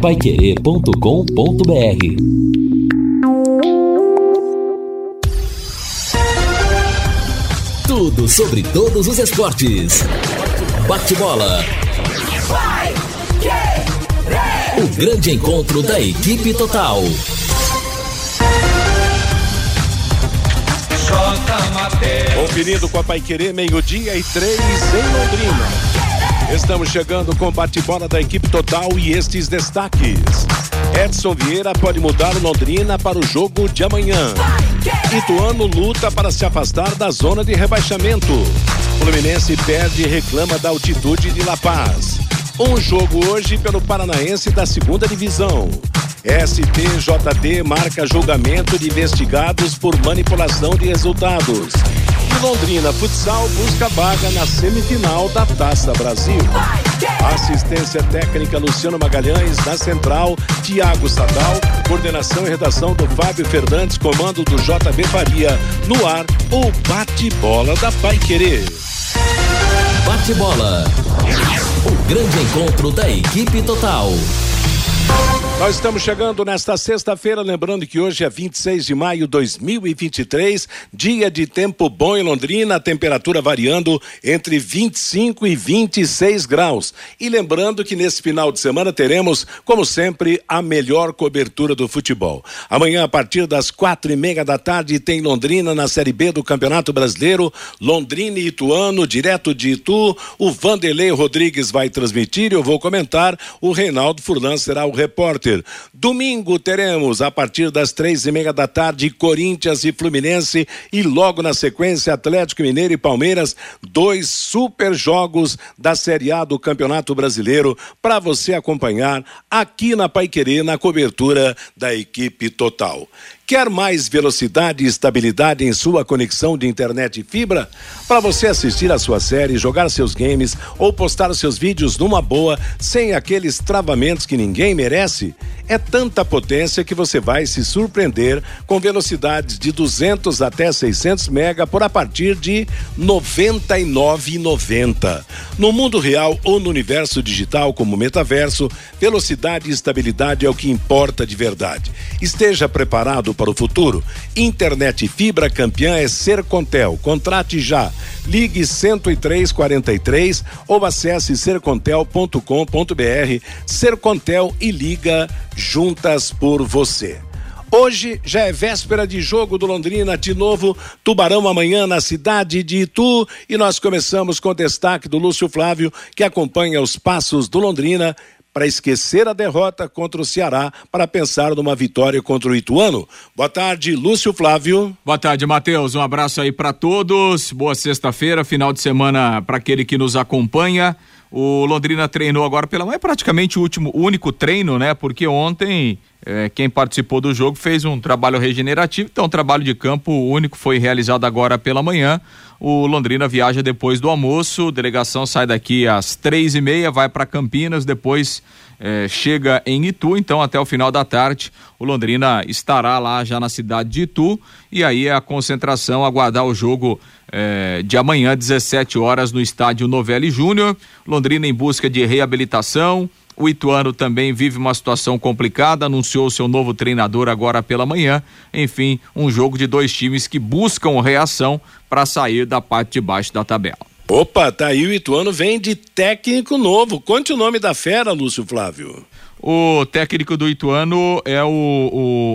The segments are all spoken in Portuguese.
paiquerê.com.br Tudo sobre todos os esportes. Bate-bola. O grande encontro da equipe total. Conferindo com a Paiquerê, meio-dia e três em Londrina. Estamos chegando com bate-bola da equipe total e estes destaques. Edson Vieira pode mudar o Londrina para o jogo de amanhã. Ituano luta para se afastar da zona de rebaixamento. Fluminense perde e reclama da altitude de La Paz. Um jogo hoje pelo Paranaense da segunda divisão. STJD marca julgamento de investigados por manipulação de resultados. E Londrina Futsal busca vaga na semifinal da Taça Brasil. Assistência técnica Luciano Magalhães, na central, Tiago Sadal, coordenação e redação do Fábio Fernandes, comando do JB Faria. No ar, o bate-bola da Pai Querer. Bate-bola. O grande encontro da equipe total. Nós estamos chegando nesta sexta-feira, lembrando que hoje é 26 de maio de 2023, dia de tempo bom em Londrina, temperatura variando entre 25 e 26 graus. E lembrando que nesse final de semana teremos, como sempre, a melhor cobertura do futebol. Amanhã, a partir das quatro e meia da tarde, tem Londrina na Série B do Campeonato Brasileiro, Londrina e Ituano, direto de Itu. O Vanderlei Rodrigues vai transmitir, eu vou comentar. O Reinaldo Furlan será o repórter. Domingo teremos, a partir das três e meia da tarde, Corinthians e Fluminense e logo na sequência Atlético Mineiro e Palmeiras, dois super jogos da Série A do Campeonato Brasileiro para você acompanhar aqui na Paiquerê, na cobertura da equipe total. Quer mais velocidade e estabilidade em sua conexão de internet e fibra? Para você assistir a sua série, jogar seus games ou postar seus vídeos numa boa, sem aqueles travamentos que ninguém merece? É tanta potência que você vai se surpreender com velocidades de 200 até 600 mega por a partir de 99,90. No mundo real ou no universo digital como metaverso, velocidade e estabilidade é o que importa de verdade. Esteja preparado para o futuro. Internet fibra campeã é Sercontel. Contrate já. Ligue 10343 ou acesse sercontel.com.br. Sercontel e liga juntas por você. Hoje já é véspera de jogo do Londrina, de novo, Tubarão amanhã na cidade de Itu. E nós começamos com o destaque do Lúcio Flávio, que acompanha os passos do Londrina para esquecer a derrota contra o Ceará para pensar numa vitória contra o Ituano. Boa tarde, Lúcio Flávio. Boa tarde, Matheus. Um abraço aí para todos. Boa sexta-feira, final de semana para aquele que nos acompanha. O Londrina treinou agora pela manhã, é praticamente o último, o único treino, né? Porque ontem é, quem participou do jogo fez um trabalho regenerativo, então trabalho de campo único foi realizado agora pela manhã. O Londrina viaja depois do almoço, delegação sai daqui às três e meia, vai para Campinas, depois é, chega em Itu, então até o final da tarde o Londrina estará lá já na cidade de Itu e aí a concentração, aguardar o jogo é, de amanhã, 17 horas, no estádio Novelli Júnior. Londrina em busca de reabilitação. O Ituano também vive uma situação complicada, anunciou seu novo treinador agora pela manhã. Enfim, um jogo de dois times que buscam reação para sair da parte de baixo da tabela. Opa, tá aí o Ituano vem de técnico novo. Conte o nome da fera, Lúcio Flávio. O técnico do Ituano é o,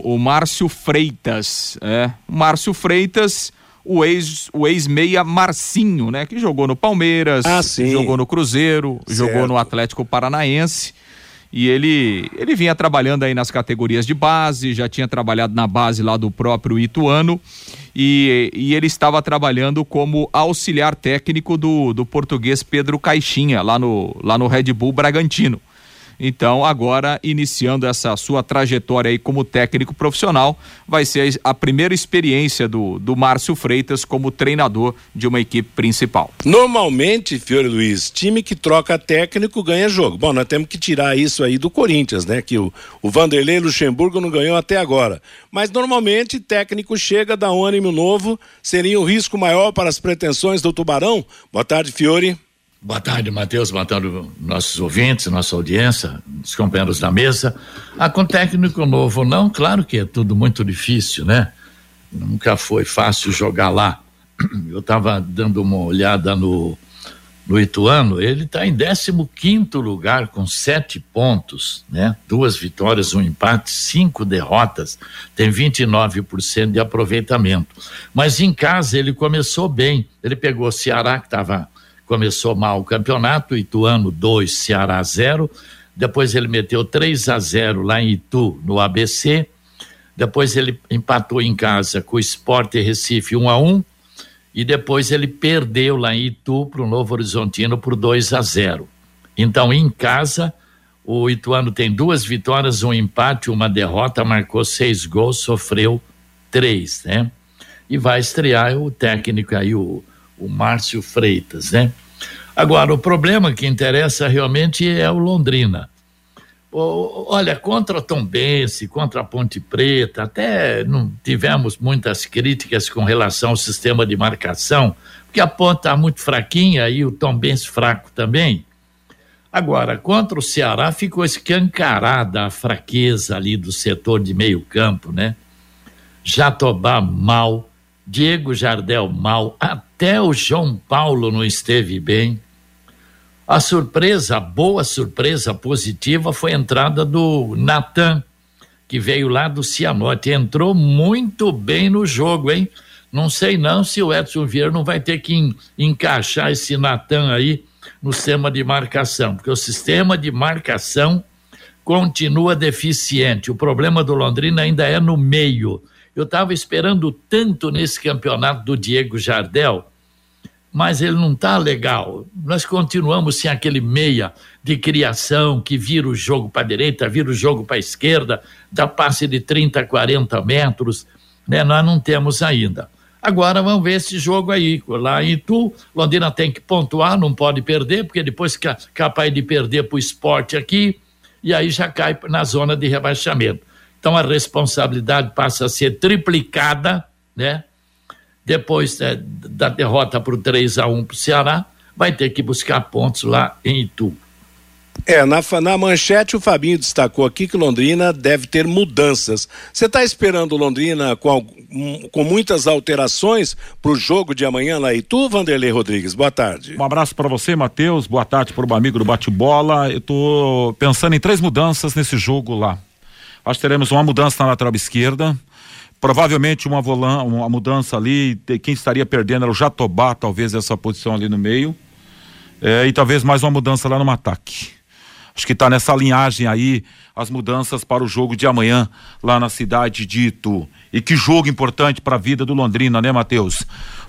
o, o Márcio Freitas. É. Márcio Freitas o ex o ex-meia Marcinho, né? Que jogou no Palmeiras, ah, jogou no Cruzeiro, certo. jogou no Atlético Paranaense. E ele, ele vinha trabalhando aí nas categorias de base, já tinha trabalhado na base lá do próprio Ituano. E, e ele estava trabalhando como auxiliar técnico do, do português Pedro Caixinha, lá no, lá no Red Bull Bragantino. Então, agora, iniciando essa sua trajetória aí como técnico profissional, vai ser a primeira experiência do, do Márcio Freitas como treinador de uma equipe principal. Normalmente, Fiore Luiz, time que troca técnico ganha jogo. Bom, nós temos que tirar isso aí do Corinthians, né? Que o, o Vanderlei Luxemburgo não ganhou até agora. Mas normalmente, técnico chega, dá um ânimo novo, seria um risco maior para as pretensões do Tubarão. Boa tarde, Fiore. Boa tarde, Matheus. Boa tarde, nossos ouvintes, nossa audiência. os companheiros da mesa. Ah, com técnico novo, não, claro que é tudo muito difícil, né? Nunca foi fácil jogar lá. Eu estava dando uma olhada no, no Ituano, ele está em 15 lugar com sete pontos, né? Duas vitórias, um empate, cinco derrotas, tem 29% de aproveitamento. Mas em casa ele começou bem. Ele pegou o Ceará, que tava, começou mal o campeonato, Ituano 2, Ceará 0. Depois ele meteu 3 a 0 lá em Itu, no ABC. Depois ele empatou em casa com o Sport Recife 1 a 1 e depois ele perdeu lá em Itu para o Novo Horizontino por 2 a 0. Então, em casa, o Ituano tem duas vitórias, um empate, uma derrota, marcou seis gols, sofreu três, né? E vai estrear o técnico aí, o, o Márcio Freitas, né? Agora, o problema que interessa realmente é o Londrina. Olha, contra Tom Bense, contra a Ponte Preta, até não tivemos muitas críticas com relação ao sistema de marcação, porque a ponta está muito fraquinha e o Tom Bense fraco também. Agora, contra o Ceará ficou escancarada a fraqueza ali do setor de meio campo, né? Jatobá mal, Diego Jardel mal, até o João Paulo não esteve bem. A surpresa, a boa surpresa positiva foi a entrada do Natan, que veio lá do Cianorte. Entrou muito bem no jogo, hein? Não sei não se o Edson Vieira não vai ter que encaixar esse Natan aí no sistema de marcação, porque o sistema de marcação continua deficiente. O problema do Londrina ainda é no meio. Eu estava esperando tanto nesse campeonato do Diego Jardel mas ele não está legal. Nós continuamos sem aquele meia de criação que vira o jogo para a direita, vira o jogo para a esquerda, dá passe de 30, 40 metros, né? Nós não temos ainda. Agora vamos ver esse jogo aí. Lá em Itu, Londrina tem que pontuar, não pode perder, porque depois é capaz de perder para o esporte aqui, e aí já cai na zona de rebaixamento. Então a responsabilidade passa a ser triplicada, né? depois é, da derrota por 3 a 1 para o Ceará, vai ter que buscar pontos lá em Itu. É, na, na manchete o Fabinho destacou aqui que Londrina deve ter mudanças. Você está esperando Londrina com, com muitas alterações para o jogo de amanhã lá em Itu, Vanderlei Rodrigues? Boa tarde. Um abraço para você, Matheus. Boa tarde para o amigo do bate-bola. Eu estou pensando em três mudanças nesse jogo lá. Acho que teremos uma mudança na lateral esquerda provavelmente uma, volan, uma mudança ali, quem estaria perdendo era o Jatobá, talvez essa posição ali no meio, é, e talvez mais uma mudança lá no ataque. Acho que está nessa linhagem aí as mudanças para o jogo de amanhã lá na cidade de Itu. E que jogo importante para a vida do Londrina, né, Matheus?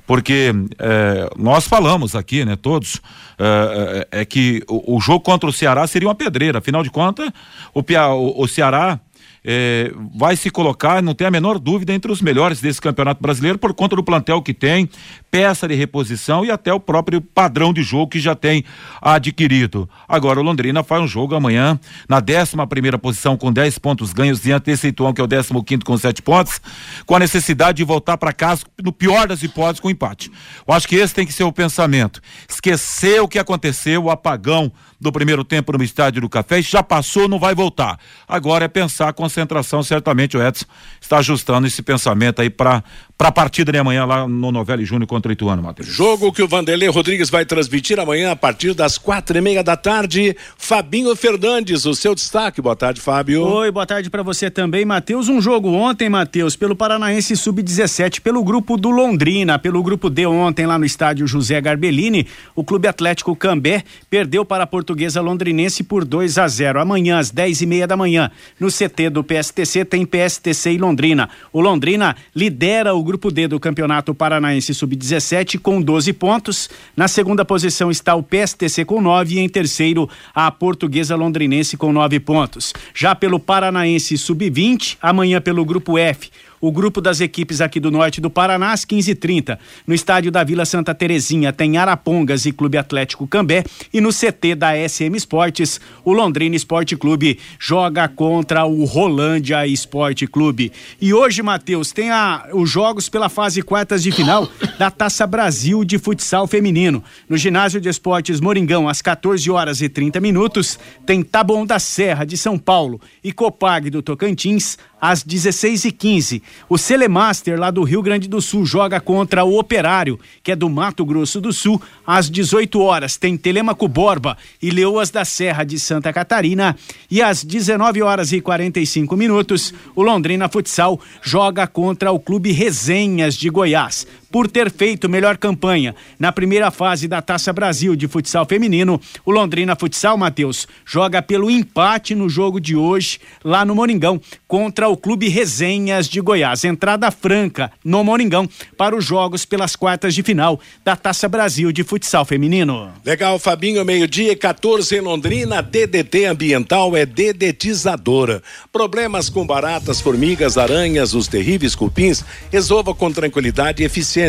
Porque é, nós falamos aqui, né, todos, é, é, é que o, o, jogo contra o Ceará seria uma pedreira. Afinal de contas, o, o, o Ceará é, vai se colocar, não tem a menor dúvida, entre os melhores desse campeonato brasileiro por conta do plantel que tem, peça de reposição e até o próprio padrão de jogo que já tem adquirido. Agora o Londrina faz um jogo amanhã na 11 primeira posição com 10 pontos ganhos diante desse Ituão que é o 15 quinto com 7 pontos, com a necessidade de voltar para casa no pior das hipóteses com empate. Eu acho que esse tem que ser o pensamento. Esquecer o que aconteceu, o apagão do primeiro tempo no estádio do Café, já passou, não vai voltar. Agora é pensar a concentração, certamente o Edson está ajustando esse pensamento aí para para a partida de amanhã lá no Novelli Júnior contra o Ituano, Matheus. Jogo que o Vanderlei Rodrigues vai transmitir amanhã a partir das quatro e meia da tarde. Fabinho Fernandes, o seu destaque. Boa tarde, Fábio. Oi, boa tarde para você também, Matheus. Um jogo ontem, Matheus, pelo Paranaense Sub-17, pelo grupo do Londrina, pelo grupo D ontem lá no estádio José Garbellini, o Clube Atlético Cambé perdeu para a Portuguesa Londrinense por 2 a 0. Amanhã às dez e meia da manhã, no CT do PSTC tem PSTC e Londrina. O Londrina lidera o grupo D do Campeonato Paranaense Sub-17 com 12 pontos. Na segunda posição está o PSTC com 9 e em terceiro a Portuguesa Londrinense com 9 pontos. Já pelo Paranaense Sub-20, amanhã pelo grupo F, o grupo das equipes aqui do norte do Paraná às 15h30. No estádio da Vila Santa Terezinha tem Arapongas e Clube Atlético Cambé e no CT da SM Esportes, o Londrina Esporte Clube joga contra o Rolândia Esporte Clube. E hoje, Matheus, tem a, os jogos pela fase quartas de final da Taça Brasil de futsal feminino. No ginásio de esportes Moringão, às 14 horas e 30 minutos, tem Taboão da Serra de São Paulo e Copag do Tocantins às 16h15. O Celemaster, lá do Rio Grande do Sul, joga contra o Operário, que é do Mato Grosso do Sul, às 18 horas. Tem Telemaco Borba e Leoas da Serra de Santa Catarina. E às 19 horas e 45 minutos, o Londrina Futsal joga contra o Clube Resenhas de Goiás por ter feito melhor campanha na primeira fase da Taça Brasil de futsal feminino. O Londrina Futsal, Matheus, joga pelo empate no jogo de hoje, lá no Moringão, contra o Clube Resenhas de Goiás. Entrada franca no Moringão para os jogos pelas quartas de final da Taça Brasil de futsal feminino. Legal, Fabinho, meio-dia 14 em Londrina. DDT Ambiental é dedetizadora. Problemas com baratas, formigas, aranhas, os terríveis cupins, resolva com tranquilidade e eficiência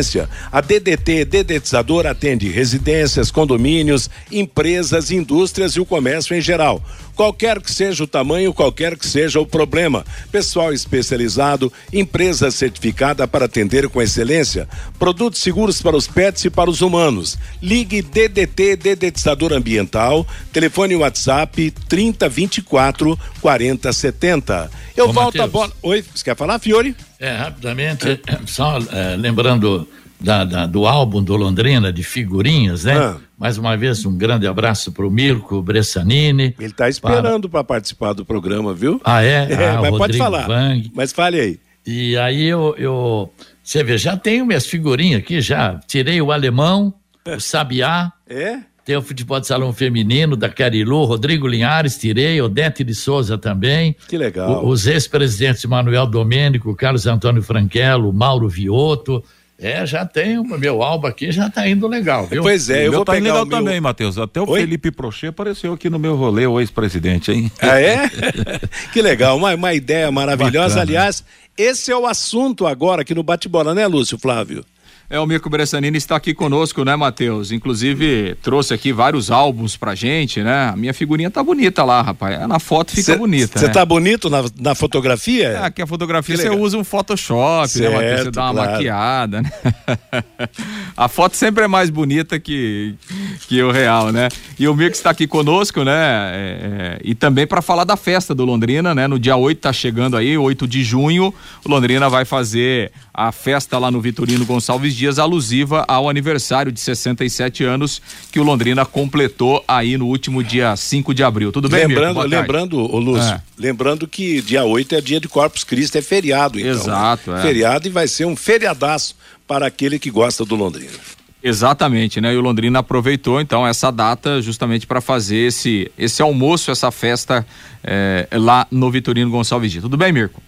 a DDT Dedetizador atende residências, condomínios, empresas, indústrias e o comércio em geral. Qualquer que seja o tamanho, qualquer que seja o problema. Pessoal especializado, empresa certificada para atender com excelência. Produtos seguros para os pets e para os humanos. Ligue DDT Dedetizador Ambiental. Telefone WhatsApp 3024 4070. Eu Ô, volto Mateus. a bola. Oi, você quer falar, Fiore? É, rapidamente, só eh, lembrando da, da- do álbum do Londrina de figurinhas, né? Ah. Mais uma vez, um grande abraço para o Mirko Bressanini. Ele está esperando para participar do programa, viu? Ah, é? É, Ah, mas pode Rodrigo falar. Wang. Mas fale aí. E aí eu, eu. Você vê, já tenho minhas figurinhas aqui, já. Tirei o alemão, o Sabiá, É? tem o futebol de salão feminino da Carilu, Rodrigo Linhares, tirei, Odete de Souza também. Que legal. O- os ex-presidentes Manuel Domênico, Carlos Antônio Franquelo, Mauro Vioto. É, já tem o meu álbum aqui, já tá indo legal, viu? Pois é, eu vou tá pegar legal o meu... também, Matheus. Até o Oi? Felipe Prochê apareceu aqui no meu rolê, o ex-presidente, hein? Ah, é? que legal, uma, uma ideia maravilhosa. Bacana. Aliás, esse é o assunto agora aqui no Bate-Bola, né, Lúcio Flávio? É, o Mirko Bressanini está aqui conosco, né, Matheus? Inclusive, trouxe aqui vários álbuns pra gente, né? A minha figurinha tá bonita lá, rapaz. Na foto fica bonita, Você né? tá bonito na, na fotografia? É, que a fotografia você usa um Photoshop, né, Matheus? Você Certo, dá uma claro. maquiada, né? a foto sempre é mais bonita que, que o real, né? E o Mirko está aqui conosco, né? É, é, e também para falar da festa do Londrina, né? No dia 8 tá chegando aí, 8 de junho, o Londrina vai fazer a festa lá no Vitorino Gonçalves Dias, alusiva ao aniversário de 67 anos que o Londrina completou aí no último dia 5 de abril. Tudo bem, Mirko? lembrando, lembrando, ô Lúcio, É. lembrando que dia 8 é dia de Corpus Christi, é feriado, então. Exato, né? é. Feriado e vai ser um feriadaço para aquele que gosta do Londrina. Exatamente, né? E o Londrina aproveitou então essa data justamente para fazer esse esse almoço, essa festa eh, lá no Vitorino Gonçalves Dias. Tudo bem, Mirko?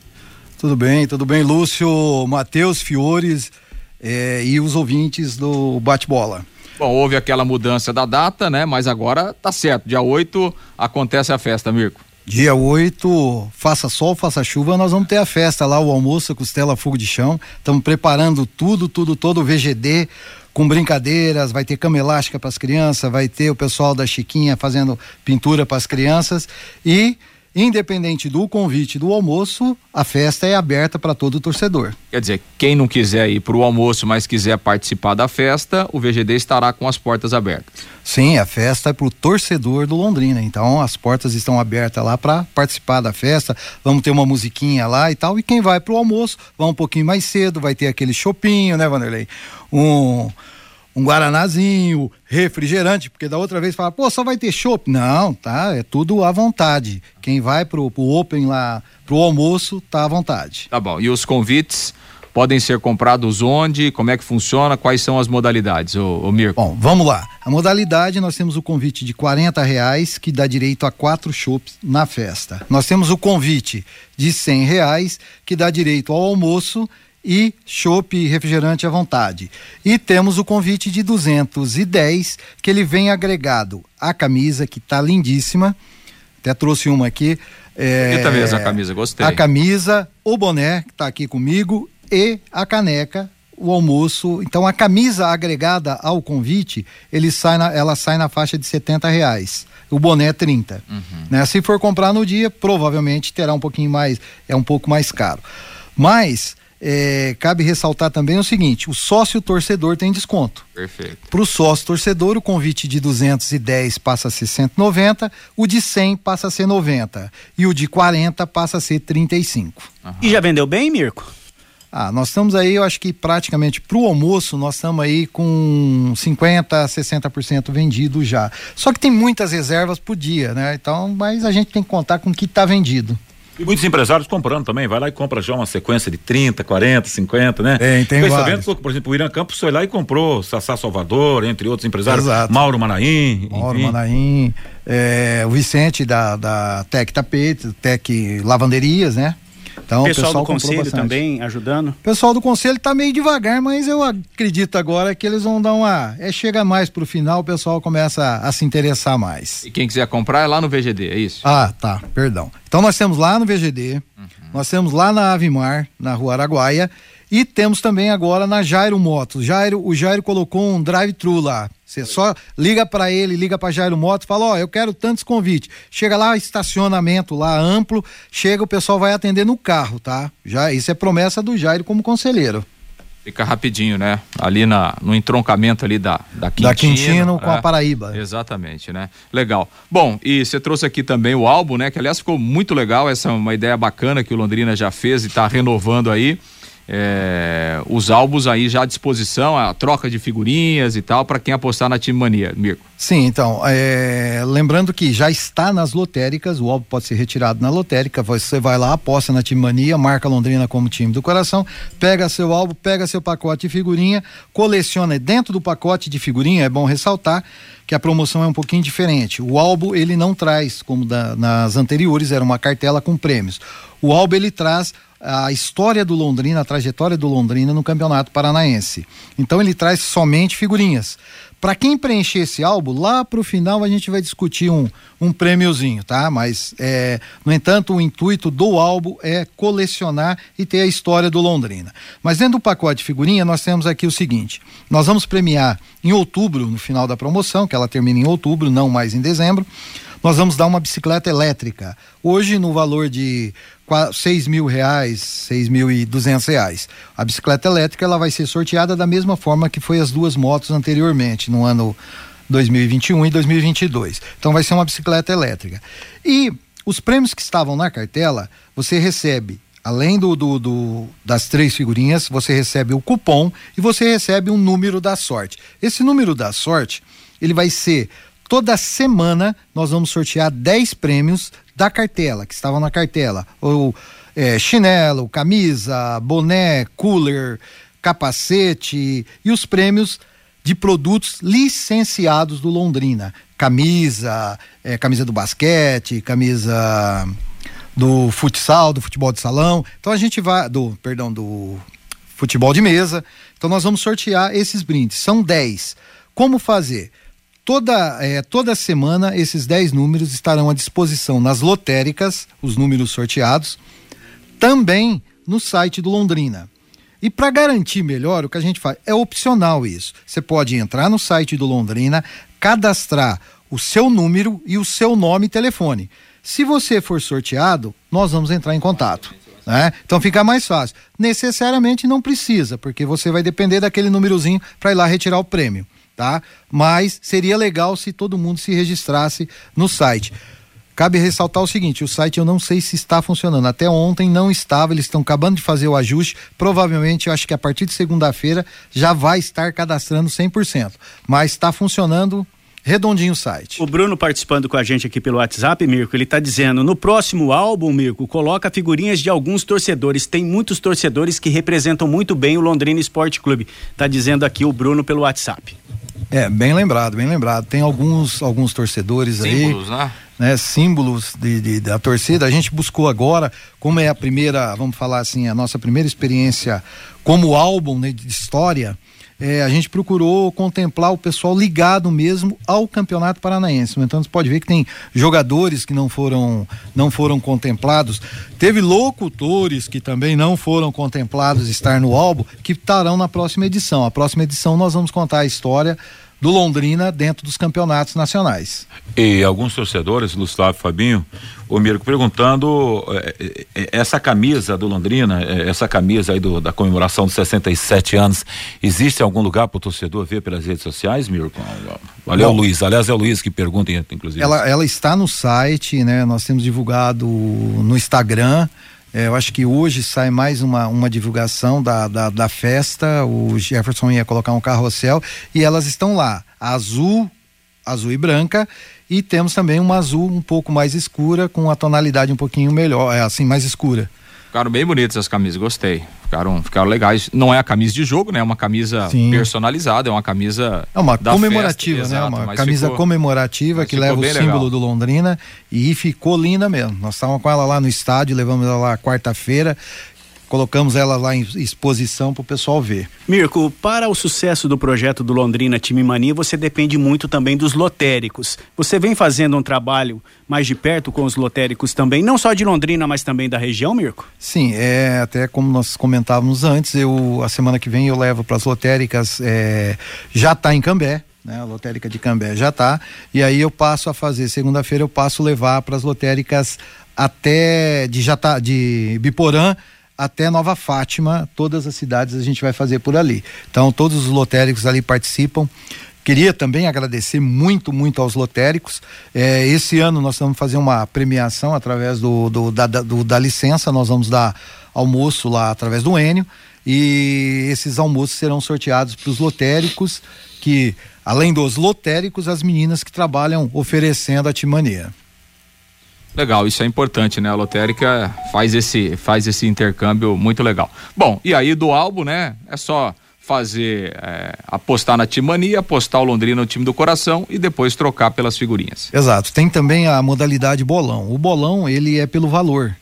Tudo bem, tudo bem, Lúcio, Matheus, Fiores eh, e os ouvintes do Bate-Bola. Bom, houve aquela mudança da data, né? Mas agora tá certo. Dia 8 acontece a festa, Mirko. Dia 8, faça sol, faça chuva, nós vamos ter a festa lá, o almoço, costela, fogo de chão. Estamos preparando tudo, tudo, todo o VGD com brincadeiras, vai ter cama elástica para as crianças, vai ter o pessoal da Chiquinha fazendo pintura para as crianças e independente do convite do almoço, a festa é aberta para todo torcedor. Quer dizer, quem não quiser ir para o almoço, mas quiser participar da festa, o VGD estará com as portas abertas. Sim, a festa é pro torcedor do Londrina. Então as portas estão abertas lá para participar da festa. Vamos ter uma musiquinha lá e tal. E quem vai pro almoço, vai um pouquinho mais cedo, vai ter aquele chopinho, né, Vanderlei? Um um guaranazinho, refrigerante, porque da outra vez fala, pô, só vai ter chopp. Não, tá? É tudo à vontade. Quem vai pro, pro Open lá, pro almoço, tá à vontade. Tá bom. E os convites podem ser comprados onde? Como é que funciona? Quais são as modalidades, ô, ô Mirko? Bom, vamos lá. A modalidade, nós temos o convite de 40 reais, que dá direito a quatro chopps na festa. Nós temos o convite de 100 reais, que dá direito ao almoço e chopp e refrigerante à vontade. E temos o convite de 210, que ele vem agregado a camisa, que tá lindíssima, Até trouxe uma aqui. É, Bonita mesmo a camisa, gostei. A camisa, o boné, que está aqui comigo, e a caneca, o almoço. Então a camisa agregada ao convite, ele sai na, ela sai na faixa de 70 reais. O boné é 30. Uhum. Né? Se for comprar no dia, provavelmente terá um pouquinho mais, é um pouco mais caro. Mas é, cabe ressaltar também o seguinte: o sócio torcedor tem desconto. Perfeito. Para o sócio torcedor, o convite de 210 passa a ser 190, o de 100 passa a ser 90 e o de 40 passa a ser 35. Uhum. E já vendeu bem, Mirko? Ah, nós estamos aí, eu acho que praticamente para o almoço, nós estamos aí com 50%, 60% vendido já. Só que tem muitas reservas por dia, né? Então, mas a gente tem que contar com o que está vendido. E muitos empresários comprando também, vai lá e compra já uma sequência de 30, 40, 50, né? Tem, tem Fiquei sabendo, por exemplo, o Irã Campos foi lá e comprou Sassá Salvador, entre outros empresários, Exato. Mauro Manaim. Mauro enfim. Manaim, é, o Vicente da, da Tec Tapete, Tec Lavanderias, né? Então, pessoal, pessoal do conselho bastante. também ajudando. O pessoal do conselho está meio devagar, mas eu acredito agora que eles vão dar uma. É, chega mais pro final, o pessoal começa a, a, se interessar mais. E quem quiser comprar é lá no VGD, é isso? Ah, tá, perdão. Então nós temos lá no VGD, uhum. nós temos lá na Avimar, na Rua Araguaia, e temos também agora na Jairo Motos. Jairo, o Jairo colocou um drive-thru lá. Você só liga para ele, liga para Jairo Motos, fala: "Ó, oh, eu quero tantos convites". Chega lá, estacionamento lá amplo, chega o pessoal vai atender no carro, tá? Já isso é promessa do Jairo como conselheiro. Fica rapidinho, né? Ali na, no entroncamento ali da, da Quintino. Da Quintino com é, a Paraíba. Exatamente, né? Legal. Bom, e você trouxe aqui também o álbum, né? Que aliás ficou muito legal, essa é uma ideia bacana que o Londrina já fez e está renovando aí é, os álbuns aí já à disposição, a troca de figurinhas e tal, para quem apostar na Time Mania, Mirko. Sim, então, é, lembrando que já está nas lotéricas, o álbum pode ser retirado na lotérica, você vai lá, aposta na Time Mania, marca Londrina como time do coração, pega seu álbum, pega seu pacote de figurinha, coleciona dentro do pacote de figurinha, é bom ressaltar que a promoção é um pouquinho diferente. O álbum ele não traz, como da, nas anteriores, era uma cartela com prêmios. O álbum ele traz a história do Londrina, a trajetória do Londrina no Campeonato Paranaense. Então ele traz somente figurinhas. Para quem preencher esse álbum, lá para o final a gente vai discutir um, um prêmiozinho, tá? Mas, é, no entanto, o intuito do álbum é colecionar e ter a história do Londrina. Mas dentro do pacote de figurinha, nós temos aqui o seguinte: nós vamos premiar em outubro, no final da promoção, que ela termina em outubro, não mais em dezembro nós vamos dar uma bicicleta elétrica. Hoje, no valor de seis mil reais, seis mil e duzentos reais. A bicicleta elétrica ela vai ser sorteada da mesma forma que foi as duas motos anteriormente, no ano 2021 e 2022. Então vai ser uma bicicleta elétrica. E os prêmios que estavam na cartela, você recebe além do, do, do, das três figurinhas, você recebe o cupom e você recebe um número da sorte. Esse número da sorte, ele vai ser toda semana nós vamos sortear 10 prêmios da cartela, que estavam na cartela. Ou é, chinelo, camisa, boné, cooler, capacete e os prêmios de produtos licenciados do Londrina. Camisa, é, camisa do basquete, camisa do futsal, do futebol de salão. Então a gente vai, do, perdão, do futebol de mesa. Então nós vamos sortear esses brindes. São 10. Como fazer? Toda, é, toda semana esses 10 números estarão à disposição nas lotéricas, os números sorteados, também no site do Londrina. E para garantir melhor, o que a gente faz é opcional isso. Você pode entrar no site do Londrina, cadastrar o seu número e o seu nome e telefone. Se você for sorteado, nós vamos entrar em contato. Né? Então fica mais fácil. Necessariamente não precisa, porque você vai depender daquele númerozinho para ir lá retirar o prêmio tá? Mas seria legal se todo mundo se registrasse no site. Cabe ressaltar o seguinte: o site eu não sei se está funcionando. Até ontem não estava, eles estão acabando de fazer o ajuste. Provavelmente, eu acho que a partir de segunda-feira já vai estar cadastrando 100%. Mas está funcionando redondinho o site. O Bruno participando com a gente aqui pelo WhatsApp, Mirko, ele está dizendo: no próximo álbum, Mirko, coloca figurinhas de alguns torcedores. Tem muitos torcedores que representam muito bem o Londrina Esporte Clube. Está dizendo aqui o Bruno pelo WhatsApp. É, bem lembrado, bem lembrado. Tem alguns, alguns torcedores símbolos, aí. Né? né? Símbolos de, de, da torcida. A gente buscou agora, como é a primeira, vamos falar assim, a nossa primeira experiência como álbum né, de história. É, a gente procurou contemplar o pessoal ligado mesmo ao Campeonato Paranaense. Então você pode ver que tem jogadores que não foram, não foram contemplados. Teve locutores que também não foram contemplados estar no álbum, que estarão na próxima edição. A próxima edição nós vamos contar a história do Londrina dentro dos campeonatos nacionais. E alguns torcedores, Gustavo Fabinho, o Mirko perguntando eh, eh, essa camisa do Londrina, eh, essa camisa aí do, da comemoração dos 67 anos, existe algum lugar para o torcedor ver pelas redes sociais, Mirko? Valeu, Bom, Luiz. Aliás, é o Luiz que pergunta, inclusive. Ela, ela está no site, né? Nós temos divulgado no Instagram. É, eu acho que hoje sai mais uma, uma divulgação da, da, da, festa. O Jefferson ia colocar um carrossel e elas estão lá, azul, azul e branca. E temos também uma azul um pouco mais escura, com a tonalidade um pouquinho melhor, é assim, mais escura. Ficaram bem bonitas as camisas, gostei. Ficaram, ficaram legais. Não é a camisa de jogo, né? É uma camisa Sim. personalizada, é uma camisa. É uma comemorativa, festa, né? Exato, uma camisa ficou, comemorativa que leva o símbolo legal. do Londrina e ficou linda mesmo. Nós estávamos com ela lá no estádio, levamos ela lá quarta-feira colocamos ela lá em exposição para o pessoal ver. Mirko, para o sucesso do projeto do Londrina Time Mania, você depende muito também dos lotéricos. Você vem fazendo um trabalho mais de perto com os lotéricos também, não só de Londrina, mas também da região, Mirko? Sim, é até como nós comentávamos antes, eu a semana que vem eu levo para as lotéricas, é, já está em Cambé, né? A lotérica de Cambé já está. E aí eu passo a fazer, segunda-feira eu passo a levar para as lotéricas até de Jata, de Biporã até Nova Fátima, todas as cidades a gente vai fazer por ali. Então, todos os lotéricos ali participam. Queria também agradecer muito, muito aos lotéricos. É, esse ano nós vamos fazer uma premiação através do, do, da, do, da licença, nós vamos dar almoço lá através do Enio e esses almoços serão sorteados para os lotéricos, que além dos lotéricos, as meninas que trabalham oferecendo a timania. Legal, isso é importante, né? A lotérica faz esse, faz esse intercâmbio muito legal. Bom, e aí do álbum, né? É só fazer é, apostar na Timania, apostar o Londrina no time do coração e depois trocar pelas figurinhas. Exato. Tem também a modalidade bolão. O bolão ele é pelo valor.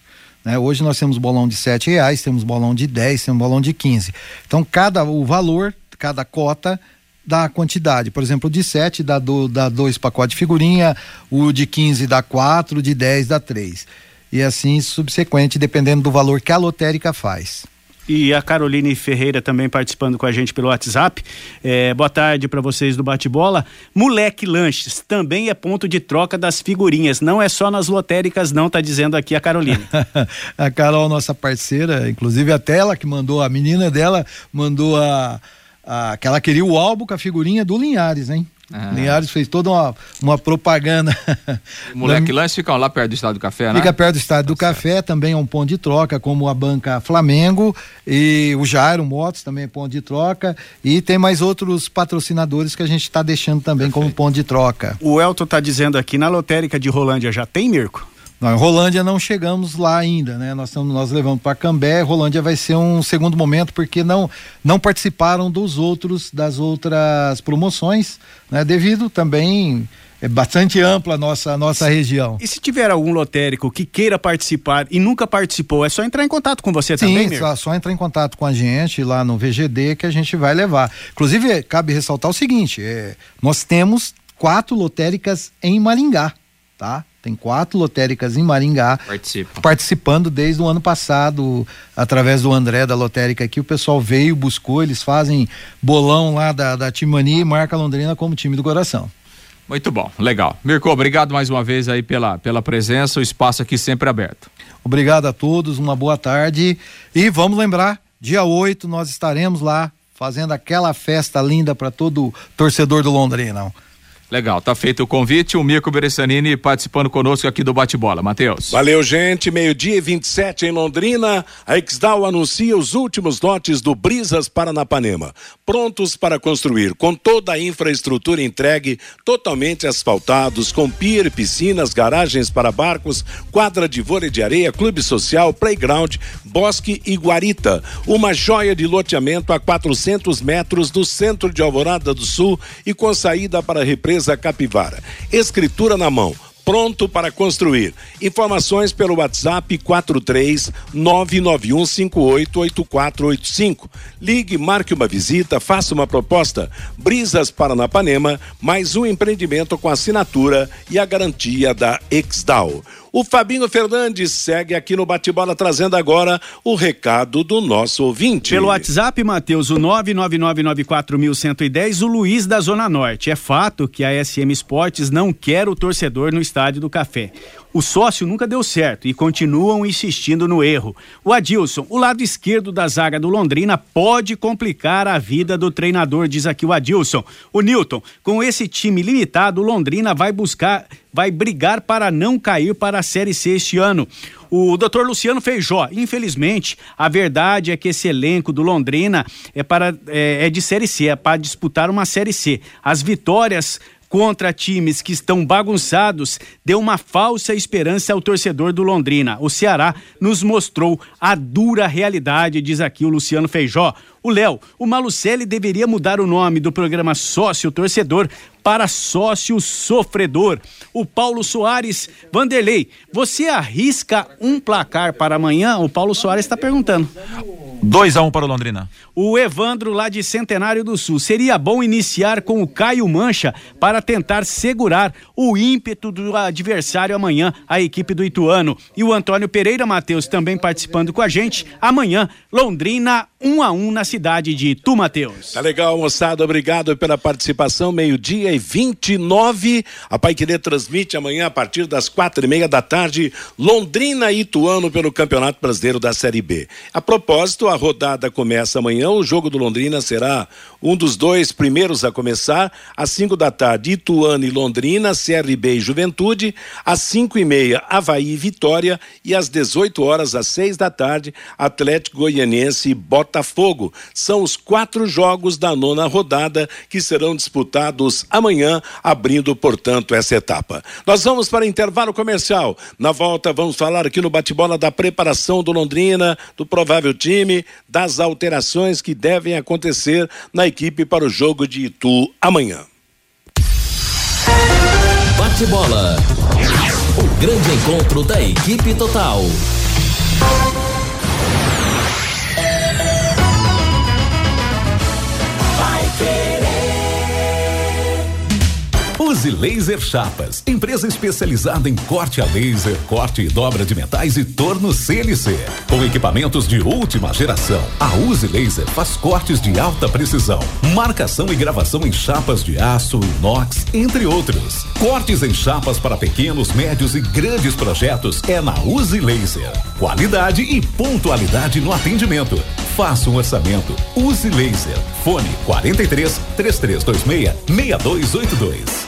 Né? Hoje nós temos bolão de sete reais, temos bolão de 10, temos bolão de 15. Então cada o valor, cada cota dá a quantidade. Por exemplo, o de 7 dá, do, dá dois pacotes de figurinha, o de 15 dá quatro, o de 10 dá três. E assim subsequente, dependendo do valor que a lotérica faz. E a Caroline Ferreira também participando com a gente pelo WhatsApp. É, boa tarde para vocês do Bate-Bola. Moleque Lanches também é ponto de troca das figurinhas. Não é só nas lotéricas, não, tá dizendo aqui a Caroline. a Carol, nossa parceira, inclusive até ela que mandou, a menina dela mandou a ah, que ela queria o álbum com a figurinha do Linhares, hein? Ah. Linhares fez toda uma, uma propaganda. O moleque Lanche fica lá perto do Estádio do Café, né? Fica perto do Estádio tá do Café, também é um ponto de troca, como a banca Flamengo e o Jairo Motos também é ponto de troca. E tem mais outros patrocinadores que a gente está deixando também Perfeito. como ponto de troca. O Elton está dizendo aqui, na lotérica de Rolândia já tem, Mirko? Não, em Rolândia não chegamos lá ainda, né? Nós, estamos, nós levamos para Cambé, Rolândia vai ser um segundo momento porque não não participaram dos outros das outras promoções, né? Devido também é bastante ampla a nossa, a nossa região. E se tiver algum lotérico que queira participar e nunca participou, é só entrar em contato com você Sim, também, Sim, só, só entrar em contato com a gente lá no VGD que a gente vai levar. Inclusive, cabe ressaltar o seguinte, é, nós temos quatro lotéricas em Maringá, tá? Tem quatro lotéricas em Maringá Participa. participando desde o ano passado, através do André da lotérica aqui. O pessoal veio, buscou, eles fazem bolão lá da, da Timani e marca Londrina como time do coração. Muito bom, legal. Mirko, obrigado mais uma vez aí pela, pela presença, o espaço aqui sempre aberto. Obrigado a todos, uma boa tarde. E vamos lembrar, dia 8 nós estaremos lá fazendo aquela festa linda para todo torcedor do Londrina. Legal, tá feito o convite. O Mirko Beressanini participando conosco aqui do Bate-Bola. Matheus. Valeu, gente. Meio-dia e 27 em Londrina. A Exdal anuncia os últimos lotes do Brisas Paranapanema. Prontos para construir, com toda a infraestrutura entregue, totalmente asfaltados, com pier, piscinas, garagens para barcos, quadra de vôlei de areia, clube social, playground, bosque e guarita. Uma joia de loteamento a 400 metros do centro de Alvorada do Sul e com saída para a represa Capivara. Escritura na mão pronto para construir. Informações pelo WhatsApp 43 991588485. Ligue, marque uma visita, faça uma proposta. Brisas Paranapanema, mais um empreendimento com assinatura e a garantia da Exdal. O Fabinho Fernandes segue aqui no bate-bola trazendo agora o recado do nosso ouvinte. Pelo WhatsApp, Matheus, o 99994110, o Luiz da Zona Norte. É fato que a SM Esportes não quer o torcedor no Estádio do Café. O sócio nunca deu certo e continuam insistindo no erro. O Adilson, o lado esquerdo da zaga do Londrina pode complicar a vida do treinador, diz aqui o Adilson. O Newton, com esse time limitado, o Londrina vai buscar, vai brigar para não cair para a Série C este ano. O doutor Luciano Feijó, infelizmente, a verdade é que esse elenco do Londrina é, para, é, é de Série C, é para disputar uma Série C. As vitórias contra times que estão bagunçados deu uma falsa esperança ao torcedor do Londrina. O Ceará nos mostrou a dura realidade, diz aqui o Luciano Feijó. O Léo, o Malucelli deveria mudar o nome do programa Sócio Torcedor para Sócio Sofredor. O Paulo Soares, Vanderlei, você arrisca um placar para amanhã? O Paulo Soares está perguntando. 2 a 1 um para o Londrina. O Evandro, lá de Centenário do Sul. Seria bom iniciar com o Caio Mancha para tentar segurar o ímpeto do adversário amanhã, a equipe do Ituano. E o Antônio Pereira Matheus também participando com a gente. Amanhã, Londrina 1 um a 1 um na cidade de Itu, Matheus. Tá legal, moçada. Obrigado pela participação. Meio-dia e 29. A Pai Querer transmite amanhã a partir das quatro e meia da tarde, Londrina e Ituano pelo Campeonato Brasileiro da Série B. A propósito, a rodada começa amanhã. O jogo do Londrina será um dos dois primeiros a começar, às 5 da tarde, Ituano e Londrina, CRB e Juventude, às 5 e meia, Havaí e Vitória, e às 18 horas, às 6 da tarde, Atlético Goianiense e Botafogo. São os quatro jogos da nona rodada que serão disputados amanhã, abrindo, portanto, essa etapa. Nós vamos para intervalo comercial. Na volta, vamos falar aqui no bate-bola da preparação do Londrina, do provável time, das alterações que devem acontecer na equipe para o jogo de Itu amanhã. Bate bola. O grande encontro da equipe total. Use Laser Chapas, empresa especializada em corte a laser, corte e dobra de metais e torno CNC. Com equipamentos de última geração, a Use Laser faz cortes de alta precisão, marcação e gravação em chapas de aço, inox, entre outros. Cortes em chapas para pequenos, médios e grandes projetos é na Use Laser. Qualidade e pontualidade no atendimento. Faça um orçamento. Use Laser. Fone 43 3326 6282.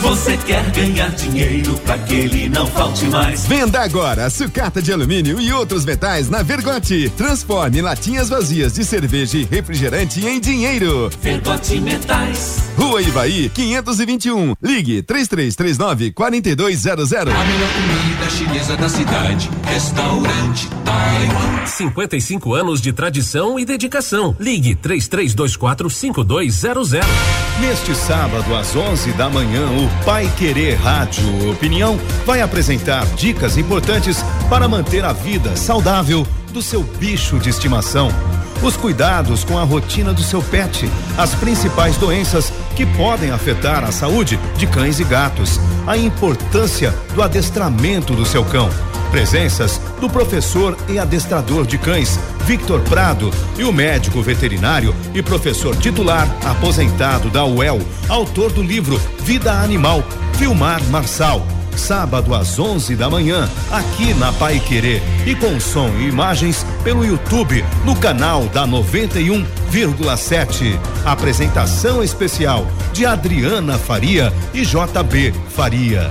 Você quer ganhar dinheiro para que ele não falte mais? Venda agora sucata de alumínio e outros metais na Vergote. Transforme latinhas vazias de cerveja e refrigerante em dinheiro. Vergote Metais. Rua Ivaí, 521. Ligue 3339 4200. A melhor comida chinesa da cidade. Restaurante Taiwan. 55 anos de tradição e dedicação. Ligue 3324 5200. Neste sábado, às 11 da manhã, o Pai Querer Rádio Opinião vai apresentar dicas importantes para manter a vida saudável do seu bicho de estimação. Os cuidados com a rotina do seu pet, as principais doenças que podem afetar a saúde de cães e gatos, a importância do adestramento do seu cão. Presenças do professor e adestrador de cães, Victor Prado, e o médico veterinário e professor titular aposentado da UEL, autor do livro Vida Animal, Filmar Marçal. Sábado às 11 da manhã, aqui na Pai Querer e com som e imagens pelo YouTube no canal da 91,7. Apresentação especial de Adriana Faria e JB Faria.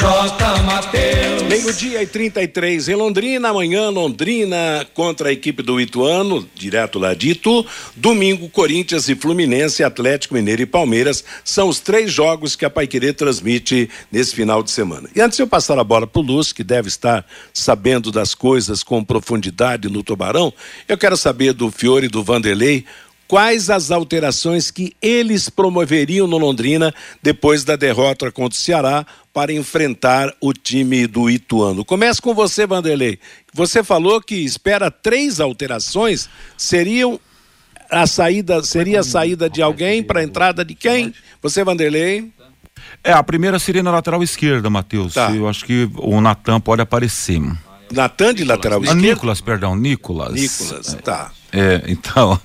J. Mateus. Meio-dia e 33 em Londrina, amanhã Londrina contra a equipe do Ituano, direto lá de Itu. Domingo, Corinthians e Fluminense, Atlético Mineiro e Palmeiras. São os três jogos que a Paiquerê transmite nesse final de semana. E antes de eu passar a bola pro Lúcio, que deve estar sabendo das coisas com profundidade no Tubarão, eu quero saber do Fiore e do Vanderlei quais as alterações que eles promoveriam no Londrina depois da derrota contra o Ceará para enfrentar o time do Ituano. Começa com você, Vanderlei. Você falou que espera três alterações, seriam a saída, seria a saída de alguém para a entrada de quem? Você, Vanderlei? É, a primeira seria na lateral esquerda, Matheus. Tá. Eu acho que o Natan pode aparecer. Natan de lateral Ah, esquerda? Nicolas, perdão, Nicolas. Nicolas, tá. É, então,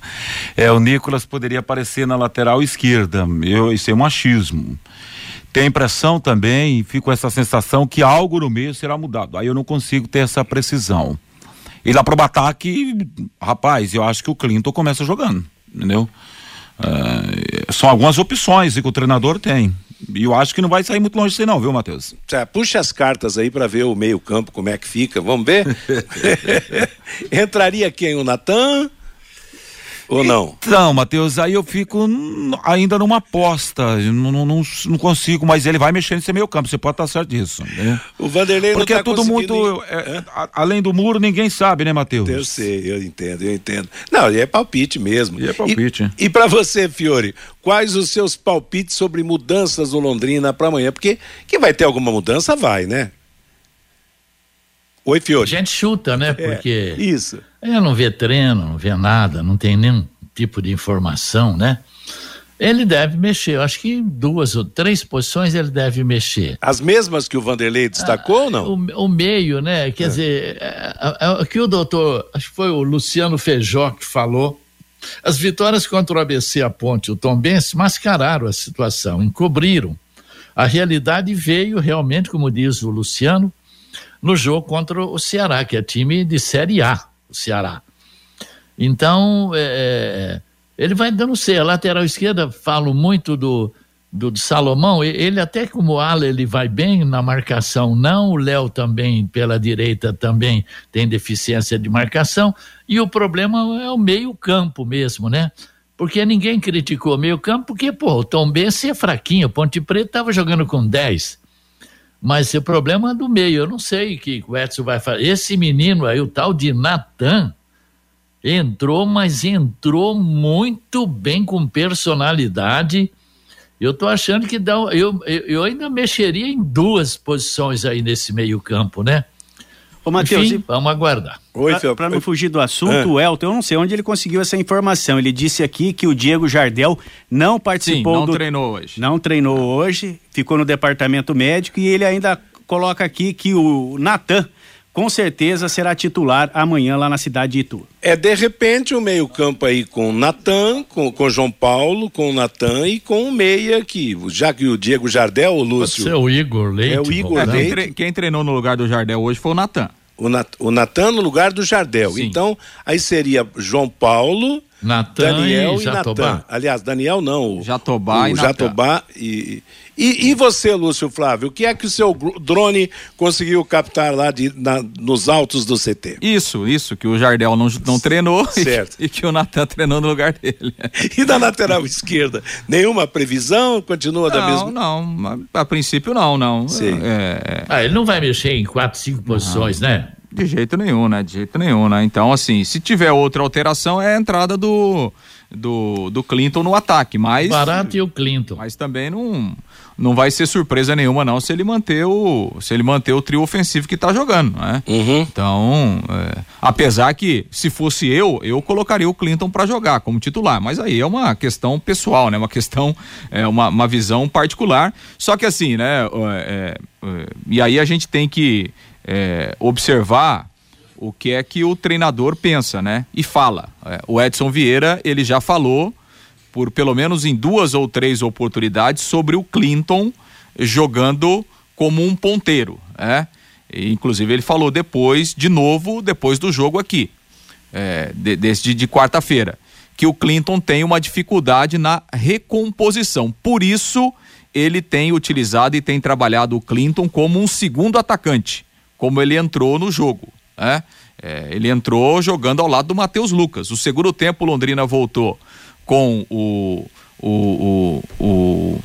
é, o Nicolas poderia aparecer na lateral esquerda. Eu, isso é um achismo. Tem impressão também, fico com essa sensação que algo no meio será mudado. Aí eu não consigo ter essa precisão. E lá pro ataque, rapaz, eu acho que o Clinton começa jogando, entendeu? É, são algumas opções que o treinador tem. E eu acho que não vai sair muito longe disso não, viu, Matheus? Puxa as cartas aí para ver o meio campo, como é que fica. Vamos ver? Entraria quem? O Natan? Ou não? Então, Matheus, aí eu fico ainda numa aposta. Não, não, não, não consigo, mas ele vai mexer nesse meio campo, você pode estar certo disso. Né? O Vanderlei Porque não é tá tudo conseguindo muito. é, a- além do muro, ninguém sabe, né, Matheus? Eu sei, eu entendo, eu entendo. Não, e é palpite mesmo. E é palpite. E, e para você, Fiore, quais os seus palpites sobre mudanças no Londrina para amanhã? Porque que vai ter alguma mudança, vai, né? Oi, A Fiore. gente chuta, né? É, Porque isso. Ele não vê treino, não vê nada, não tem nenhum tipo de informação, né? Ele deve mexer. Eu acho que duas ou três posições ele deve mexer. As mesmas que o Vanderlei destacou ou não? O, o meio, né? Quer dizer, é, é, é, o que o doutor, acho que foi o Luciano Feijó que falou. As vitórias contra o ABC, a Ponte e o Tombense mascararam a situação, encobriram. A realidade veio realmente, como diz o Luciano, no jogo contra o Ceará, que é time de Série A, Ceará. Então, é, ele vai dando C. A lateral esquerda, falo muito do, do, do Salomão, ele até como ala, ele vai bem na marcação, não. O Léo também, pela direita, também tem deficiência de marcação. E o problema é o meio-campo mesmo, né? Porque ninguém criticou o meio-campo, porque, pô, o Tom Bense é fraquinho, o Ponte Preta estava jogando com 10. Mas o problema é do meio, eu não sei o que o Edson vai fazer. Esse menino aí, o tal de Natan, entrou, mas entrou muito bem com personalidade. Eu tô achando que dá, eu, eu, ainda mexeria em duas posições aí nesse meio campo, né? Ô, Matheus, Enfim, vamos aguardar. Para não fugir do assunto, o Elton, eu não sei onde ele conseguiu essa informação. Ele disse aqui que o Diego Jardel não participou Sim, não do. treinou hoje. Não treinou hoje, ficou no departamento médico e ele ainda coloca aqui que o Natan com certeza será titular amanhã lá na cidade de Itu. É de repente o meio-campo aí com o Natan, com com o João Paulo, com o Natan e com o meia aqui, já que o Diego Jardel, o Lúcio. Você é o Igor Leite. É o Igor Leite. quem treinou no lugar do Jardel hoje foi o Natan. O, Nat, o Natan no lugar do Jardel. Sim. Então, aí seria João Paulo, Natan Daniel e e Jatobá. Natan. Aliás, Daniel não. O, Jatobá o e. Jatobá e, e, e você, Lúcio Flávio, o que é que o seu drone conseguiu captar lá de, na- nos altos do CT? Isso, isso, que o Jardel não, não treinou e- Certo. E, que o Natan treinou no lugar dele. E da lateral esquerda? Nenhuma previsão? Continua da Não, mesma. não, a, a princípio não, não. Sim. É, Ah, ele não vai mexer em quatro, cinco posições, né? De jeito nenhum, né? De jeito nenhum, né? Então, assim, se tiver outra alteração, é a entrada do, do, do Clinton no ataque, mas... Barato e o Clinton. Mas também não, não vai ser surpresa nenhuma, não, se ele manter o, se ele manter o trio ofensivo que tá jogando, né? Uhum. Então, é, apesar que, se fosse eu, eu colocaria o Clinton para jogar como titular, mas aí é uma questão pessoal, né? Uma questão, é uma, uma visão particular. Só que assim, né? é, é, e aí a gente tem que é, observar o que é que o treinador pensa, né? E fala. É, o Edson Vieira, ele já falou por pelo menos em duas ou três oportunidades sobre o Clinton jogando como um ponteiro, né? E, inclusive ele falou depois, de novo, depois do jogo aqui, é, de, de quarta-feira, que o Clinton tem uma dificuldade na recomposição. Por isso ele tem utilizado e tem trabalhado o Clinton como um segundo atacante, como ele entrou no jogo. Né? É, ele entrou jogando ao lado do Matheus Lucas. O segundo tempo, Londrina voltou com o, o, o, o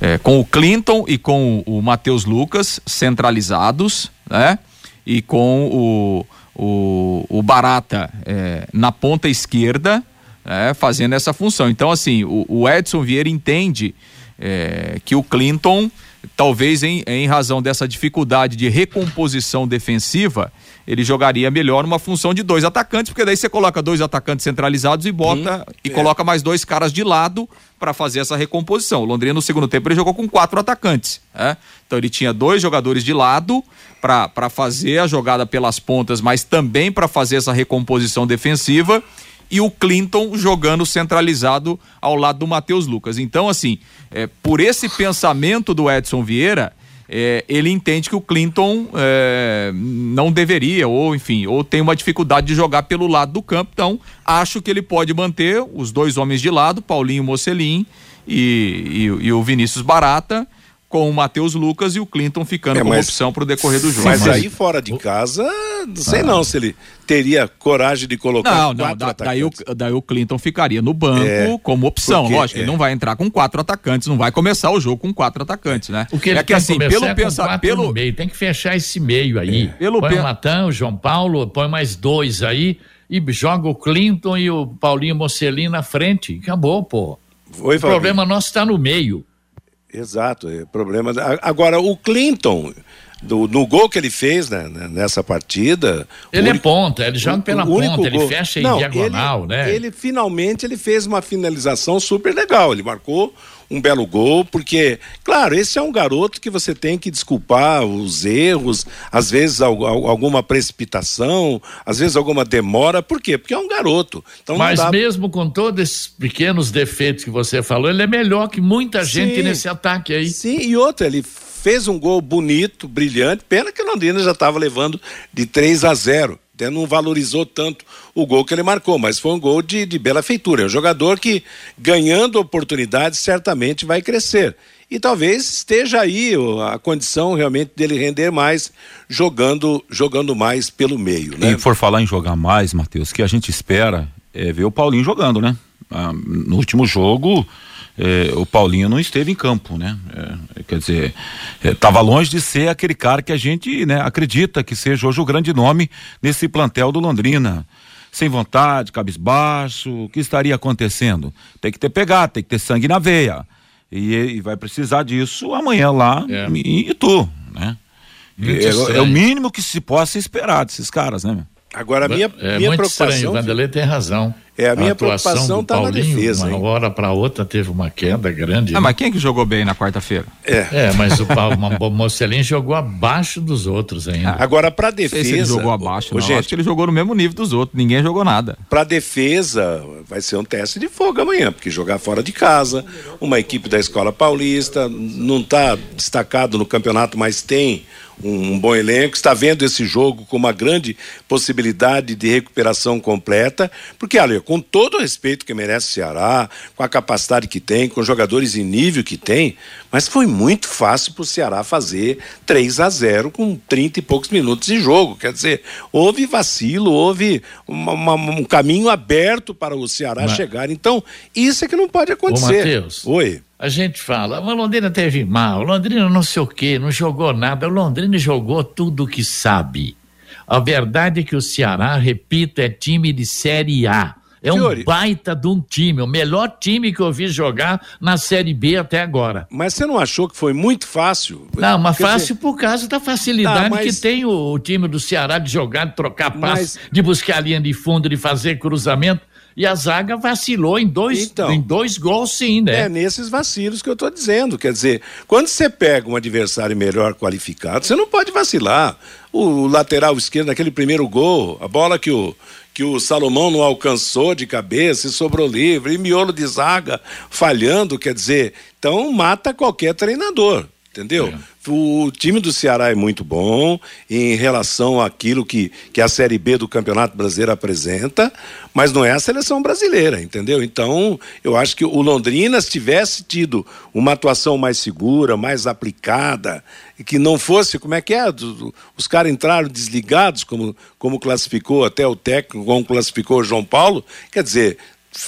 é, com o Clinton e com o Matheus Lucas centralizados, né? E com o, o, o Barata é, na ponta esquerda, é, fazendo essa função. Então, assim, o, o Edson Vieira entende é, que o Clinton, talvez em, em razão dessa dificuldade de recomposição defensiva, ele jogaria melhor numa função de dois atacantes, porque daí você coloca dois atacantes centralizados e bota hum, e é. coloca mais dois caras de lado para fazer essa recomposição. O Londrina no segundo tempo ele jogou com quatro atacantes, né? Então ele tinha dois jogadores de lado para fazer a jogada pelas pontas, mas também para fazer essa recomposição defensiva e o Clinton jogando centralizado ao lado do Matheus Lucas. Então, assim, é, por esse pensamento do Edson Vieira, é, ele entende que o Clinton é, não deveria, ou enfim, ou tem uma dificuldade de jogar pelo lado do campo. Então, acho que ele pode manter os dois homens de lado, Paulinho Mocelin e, e, e o Vinícius Barata com o Matheus Lucas e o Clinton ficando é, como opção para o decorrer do jogo. Mas, mas, aí fora de casa, não sei ah. não se ele teria coragem de colocar não, não, da, daí, o, daí o Clinton ficaria no banco é, como opção. Porque, Lógico, é. ele não vai entrar com quatro atacantes, não vai começar o jogo com quatro atacantes, né? O que ele é que assim, pelo é pensar, pelo meio, tem que fechar esse meio aí. É. Pelo põe o Natan, o João Paulo, põe mais dois aí e joga o Clinton e o Paulinho Mocelin na frente. Acabou, pô. Oi, o problema nosso está no meio. Exato, é problema. Agora, o Clinton, do, no gol que ele fez né, né nessa partida. Ele é único, é ponta, ele joga pela ponta, ele fecha em Não, diagonal, ele, né? Ele finalmente ele fez uma finalização super legal. Ele marcou um belo gol, porque, claro, esse é um garoto que você tem que desculpar os erros, às vezes alguma precipitação, às vezes alguma demora, por quê? Porque é um garoto. Então, Mas dá... mesmo com todos esses pequenos defeitos que você falou, ele é melhor que muita gente sim, nesse ataque aí. Sim, e outra, ele fez um gol bonito, brilhante, pena que o Londrina já estava levando de 3 a 0 até não valorizou tanto o gol que ele marcou, mas foi um gol de, de bela feitura. É um jogador que, ganhando oportunidades, certamente vai crescer. E talvez esteja aí a condição realmente dele render mais, jogando, jogando mais pelo meio. Né? E por falar em jogar mais, Matheus, que a gente espera é ver o Paulinho jogando, né? Ah, no último jogo, é, o Paulinho não esteve em campo, né? É, quer dizer, estava é, longe de ser aquele cara que a gente né, acredita que seja hoje o grande nome nesse plantel do Londrina. Sem vontade, cabisbaixo, o que estaria acontecendo? Tem que ter pegado, tem que ter sangue na veia. E, e vai precisar disso amanhã lá é. em Itu, né? É, é, o mínimo que se possa esperar desses caras, né? Agora, a minha, é, minha muito preocupação. Estranho, o Vanderlei tem razão. É, a minha a preocupação está na defesa. Uma hein? hora para outra teve uma queda grande. Ah, né? mas quem é que jogou bem na quarta-feira? É. é, mas o Mocelin jogou abaixo dos outros ainda. Ah, agora, para defesa. ele jogou abaixo, não. Gente, acho que ele jogou no mesmo nível dos outros. Ninguém jogou nada. Para defesa, vai ser um teste de fogo amanhã, porque jogar fora de casa, uma equipe da Escola Paulista, não está destacado no campeonato, mas tem um, bom elenco, está vendo esse jogo com uma grande possibilidade de recuperação completa, porque, olha, com todo o respeito que merece o Ceará, com a capacidade que tem, com jogadores em nível que tem, mas foi muito fácil para o Ceará fazer 3 a 0 com 30 e poucos minutos de jogo. Quer dizer, houve vacilo, houve uma, uma, um caminho aberto para o Ceará mas... chegar. Então, isso é que não pode acontecer. Ô, Mateus, Oi. A gente fala, o Londrina teve mal, o Londrina não sei o quê, não jogou nada. O Londrina jogou tudo o que sabe. A verdade é que o Ceará, repito, é time de Série A. É um baita de um time, o melhor time que eu vi jogar na Série B até agora. Mas você não achou que foi muito fácil? Não, mas Quer fácil dizer... por causa da facilidade tá, mas... que tem o, o, time do Ceará de jogar, de trocar passos, mas... de buscar a linha de fundo, de fazer cruzamento. E a zaga vacilou em dois, então, em dois gols, sim, né? É nesses vacilos que eu estou dizendo. Quer dizer, quando você pega um adversário melhor qualificado, você não pode vacilar. O lateral esquerdo, naquele primeiro gol, a bola que o, que o Salomão não alcançou de cabeça e sobrou livre, e miolo de zaga falhando, quer dizer, então mata qualquer treinador. Entendeu? O time do Ceará é muito bom em relação àquilo que, que a Série B do Campeonato Brasileiro apresenta, mas não é a seleção brasileira, entendeu? Então, eu acho que o Londrina, se tivesse tido uma atuação mais segura, mais aplicada, e que não fosse, como é que é? Os caras entraram desligados, como, como classificou até o técnico, como classificou o João Paulo, quer dizer.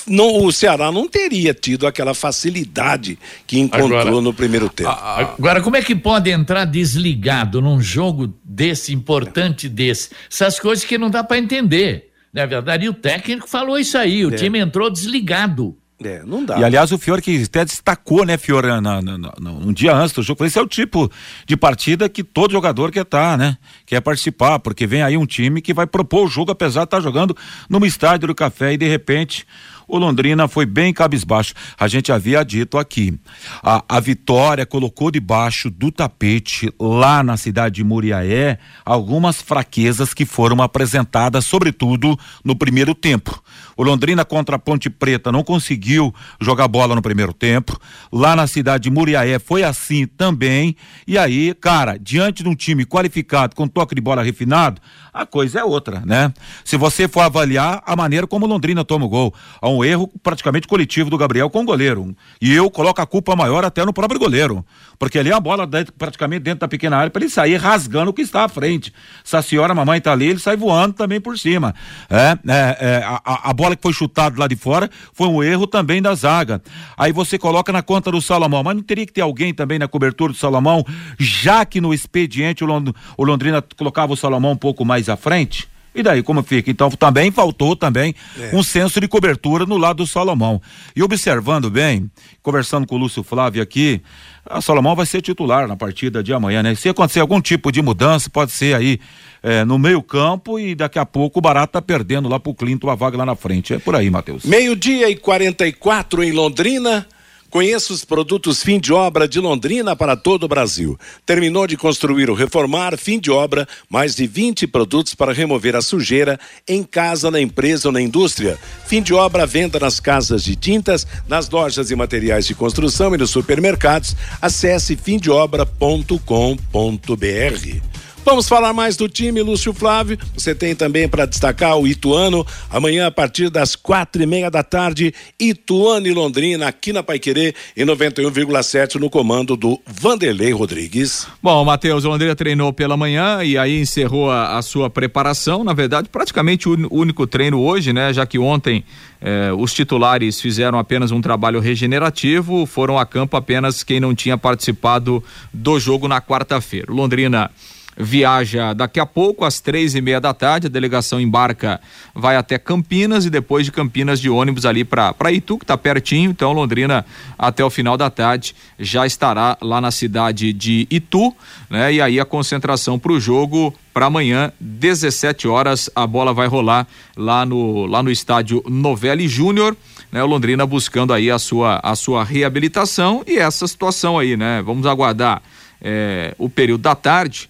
Não, o Ceará não teria tido aquela facilidade que encontrou Agora- no primeiro tempo. Agora, como é que pode entrar desligado num jogo desse, importante desse? Essas coisas que não dá para entender. Na verdade, e o técnico falou isso aí, o É. time entrou desligado. É, não dá. E aliás, o Fiore que até destacou, né, Fiore, na, na, na- um dia antes do jogo, falou, esse é o tipo de partida que todo jogador quer estar, né? Quer participar, porque vem aí um time que vai propor o jogo, apesar de estar jogando numa estádio do café e de repente o Londrina foi bem cabisbaixo. A gente havia dito aqui. A, a vitória colocou debaixo do tapete, lá na cidade de Muriaé, algumas fraquezas que foram apresentadas, sobretudo no primeiro tempo. O Londrina contra a Ponte Preta não conseguiu jogar bola no primeiro tempo. Lá na cidade de Muriaé foi assim também. E aí, cara, diante de um time qualificado com toque de bola refinado, a coisa é outra, né? Se você for avaliar a maneira como o Londrina toma o gol, há um erro praticamente coletivo do Gabriel com o goleiro. E eu coloco a culpa maior até no próprio goleiro, porque ali a bola dentro- praticamente dentro da pequena área para ele sair rasgando o que está à frente. Se a senhora, a mamãe tá ali, ele sai voando também por cima. É, é, é, a, a- a bola que foi chutada lá de fora foi um erro também da zaga. Aí você coloca na conta do Salomão, mas não teria que ter alguém também na cobertura do Salomão, já que no expediente o, Lond- o Londrina colocava o Salomão um pouco mais à frente? E daí como fica? Então também faltou também É. um senso de cobertura no lado do Salomão. E observando bem, conversando com o Lúcio Flávio aqui, a Salomão vai ser titular na partida de amanhã, né? Se acontecer algum tipo de mudança, pode ser aí eh, no meio campo e daqui a pouco o Barato tá perdendo lá pro Clinton a vaga lá na frente. É por aí, Matheus. Meio-dia e 44 em Londrina. Conheça os produtos fim de obra de Londrina para todo o Brasil. Terminou de construir ou reformar, fim de obra, mais de 20 produtos para remover a sujeira em casa, na empresa ou na indústria. Fim de obra, venda nas casas de tintas, nas lojas e materiais de construção e nos supermercados. Acesse fimdeobra.com.br. Vamos falar mais do time, Lúcio Flávio. Você tem também para destacar o Ituano. Amanhã, a partir das quatro e meia da tarde, Ituano e Londrina, aqui na Paiquerê, em 91,7, no comando do Vanderlei Rodrigues. Bom, Matheus, o Londrina treinou pela manhã e aí encerrou a, a sua preparação. Na verdade, praticamente o único treino hoje, né? Já que ontem eh, os titulares fizeram apenas um trabalho regenerativo, foram a campo apenas quem não tinha participado do jogo na quarta-feira. Londrina viaja daqui a pouco às três e meia da tarde. A delegação embarca, vai até Campinas e depois de Campinas de ônibus ali para Itu, que está pertinho. Então Londrina até o final da tarde já estará lá na cidade de Itu, né? E aí a concentração para o jogo para amanhã, 17 horas, a bola vai rolar lá no lá no estádio Novelli Júnior. Né, o Londrina buscando aí a sua a sua reabilitação e essa situação aí, né? Vamos aguardar eh, o período da tarde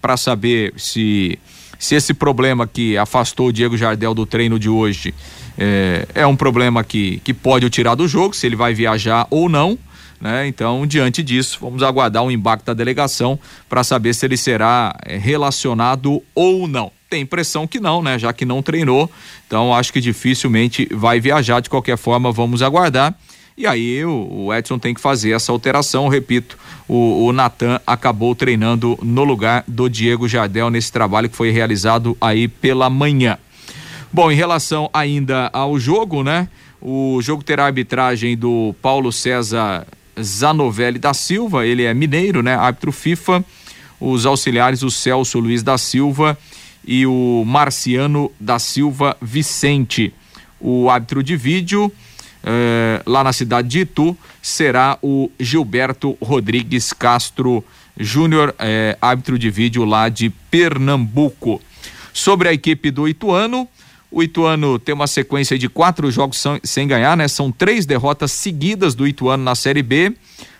para saber se se esse problema que afastou o Diego Jardel do treino de hoje eh, é, um problema que, que pode o tirar do jogo, se ele vai viajar ou não. Né? Então, diante disso, vamos aguardar o embarque da delegação para saber se ele será eh, relacionado ou não. Tem impressão que não, né? Já que não treinou, então acho que dificilmente vai viajar. De qualquer forma, vamos aguardar. E aí o, o Edson tem que fazer essa alteração, repito, o, o Natan acabou treinando no lugar do Diego Jardel nesse trabalho que foi realizado aí pela manhã. Bom, em relação ainda ao jogo, né? O jogo terá a arbitragem do Paulo César Zanovelli da Silva, ele é mineiro, né? Árbitro FIFA. Os auxiliares, o Celso Luiz da Silva e o Marciano da Silva Vicente. O árbitro de vídeo eh, lá na cidade de Itu será o Gilberto Rodrigues Castro Júnior, eh, árbitro de vídeo lá de Pernambuco. Sobre a equipe do Ituano, o Ituano tem uma sequência de quatro jogos sem ganhar, né? São três derrotas seguidas do Ituano na Série B.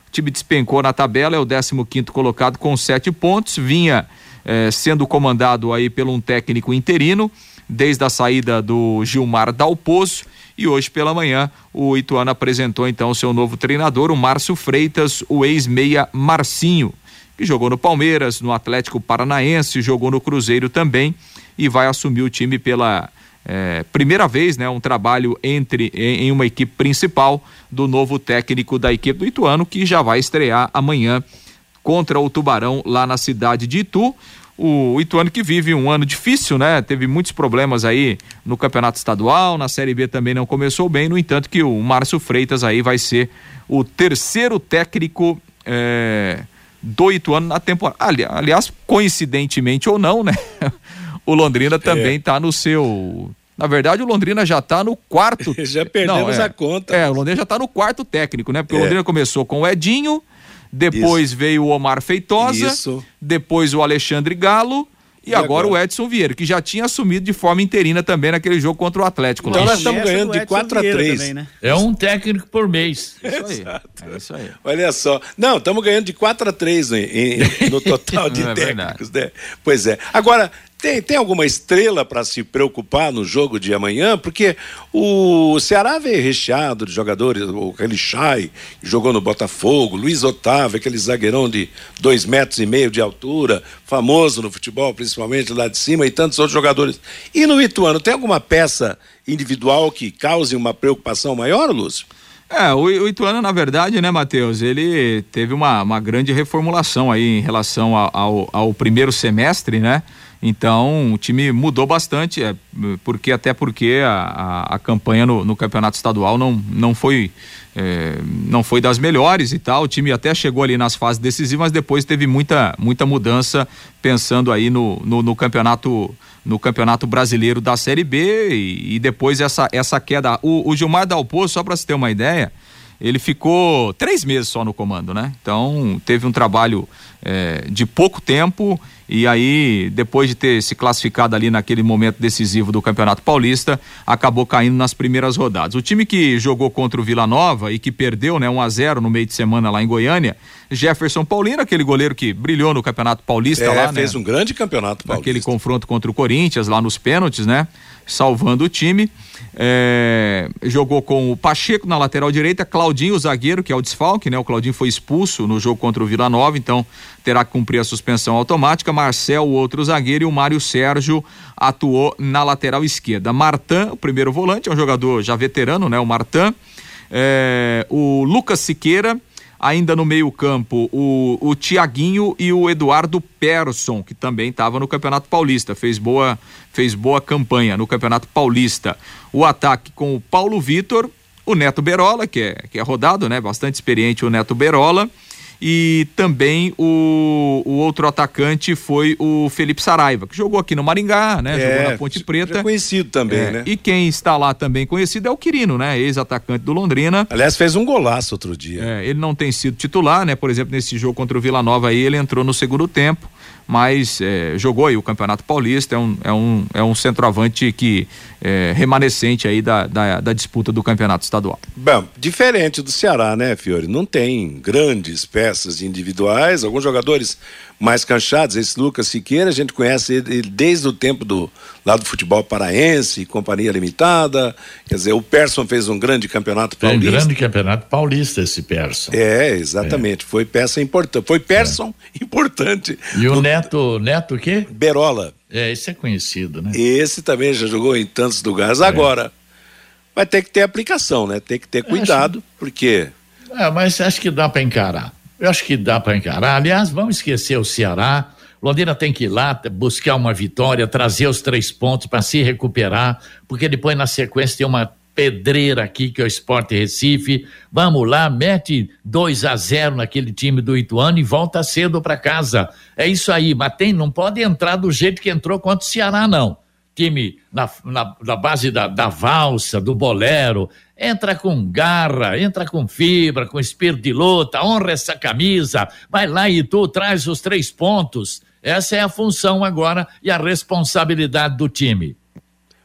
O time despencou na tabela, é o 15 quinto colocado com sete pontos, vinha eh, sendo comandado aí por um técnico interino desde a saída do Gilmar Dalpozo. E hoje pela manhã o Ituano apresentou então seu novo treinador, o Márcio Freitas, o ex-meia Marcinho, que jogou no Palmeiras, no Atlético Paranaense, jogou no Cruzeiro também e vai assumir o time pela é, primeira vez, né, um trabalho entre em, em, uma equipe principal do novo técnico da equipe do Ituano que já vai estrear amanhã contra o Tubarão lá na cidade de Itu. O Ituano que vive um ano difícil, né? Teve muitos problemas aí no campeonato estadual, na Série B também não começou bem. No entanto, que o Márcio Freitas aí vai ser o terceiro técnico é, do Ituano na temporada. Ali, aliás, coincidentemente ou não, né? o Londrina também está é. no seu. Na verdade, o Londrina já está no quarto. já perdemos não, é, a conta. É, o Londrina já está no quarto técnico, né? Porque é. o Londrina começou com o Edinho, depois Isso. veio o Omar Feitosa, Isso. depois o Alexandre Galo. E, e agora, agora, o Edson Vieira, que já tinha assumido de forma interina também naquele jogo contra o Atlético. Então nós estamos ganhando de 4 a 3. Também, né? É um técnico por mês. Isso aí. É isso aí. Olha só. Não, estamos ganhando de 4 a 3 no, no total de é técnicos, né? Pois é. Agora, tem, tem alguma estrela para se preocupar no jogo de amanhã? Porque o Ceará veio recheado de jogadores, o Relixai, jogou no Botafogo, Luiz Otávio, aquele zagueirão de dois metros e meio de altura, famoso no futebol, principalmente lá de cima, e tantos outros jogadores. E no Ituano, tem alguma peça individual que cause uma preocupação maior, Lúcio? É, o, o Ituano, na verdade, né, Matheus, ele teve uma, uma grande reformulação aí em relação ao, ao, ao primeiro semestre, né? Então o time mudou bastante, é, porque até porque a, a, a campanha no, no, campeonato estadual não, não foi é, não foi das melhores e tal. O time até chegou ali nas fases decisivas, mas depois teve muita muita mudança pensando aí no, no, no campeonato no campeonato brasileiro da Série B e, e depois essa essa queda. O, o Gilmar Dalpo, só para se ter uma ideia, ele ficou três meses só no comando, né? Então teve um trabalho é, de pouco tempo e aí, depois de ter se classificado ali naquele momento decisivo do Campeonato Paulista, acabou caindo nas primeiras rodadas. O time que jogou contra o Vila Nova e que perdeu, né, 1 a 0 no meio de semana lá em Goiânia, Jefferson Paulino, aquele goleiro que brilhou no Campeonato Paulista é, lá, né? fez né? um grande Campeonato Paulista. Aquele confronto contra o Corinthians lá nos pênaltis, né? Salvando o time. É, jogou com o Pacheco na lateral direita, Claudinho, o zagueiro, que é o desfalque, né? O Claudinho foi expulso no jogo contra o Vila Nova, então terá que cumprir a suspensão automática. Marcel, o outro zagueiro, e o Mário Sérgio atuou na lateral esquerda. Martan, o primeiro volante, é um jogador já veterano, né? O Martan. É, o Lucas Siqueira, ainda no meio-campo, o, o Tiaguinho e o Eduardo Persson, que também estava no Campeonato Paulista, fez boa, fez boa campanha no Campeonato Paulista. O ataque com o Paulo Vitor, o Neto Berola, que é, que é rodado, né? Bastante experiente o Neto Berola e também o, o outro atacante foi o Felipe Saraiva, que jogou aqui no Maringá, né? É, jogou na Ponte Preta. É conhecido também, é, né? E quem está lá também conhecido é o Quirino, né? Ex-atacante do Londrina. Aliás, fez um golaço outro dia. É, ele não tem sido titular, né? Por exemplo, nesse jogo contra o Vila Nova aí, ele entrou no segundo tempo mas é, jogou aí o Campeonato Paulista, é um, é um, é um centroavante que é remanescente aí da, da, da, disputa do Campeonato Estadual. Diferente do Ceará, né, Fiore? Não tem grandes peças individuais, alguns jogadores mais canchados, esse Lucas Siqueira, a gente conhece ele desde o tempo do lá do futebol paraense, companhia limitada, quer dizer, o Persson fez um grande campeonato paulista. um grande campeonato paulista esse Persson. É, exatamente, é. foi peça importante, foi Persson é. importante. E o Neto, Neto o quê? Berola. É, esse é conhecido, né? Esse também já jogou em tantos lugares, é. agora vai ter que ter aplicação, né? Tem que ter cuidado, acho... porque... É, mas acho que dá para encarar. Eu acho que dá para encarar. Aliás, vamos esquecer o Ceará. Londrina tem que ir lá buscar uma vitória, trazer os três pontos para se recuperar, porque depois na sequência tem uma pedreira aqui que é o Esporte Recife. Vamos lá, mete 2 a 0 naquele time do Ituano e volta cedo para casa. É isso aí, mas tem, não pode entrar do jeito que entrou contra o Ceará, não time na, na, na base da, da, valsa, do bolero, entra com garra, entra com fibra, com espírito de luta, honra essa camisa, vai lá e tu traz os três pontos. Essa é a função agora e a responsabilidade do time.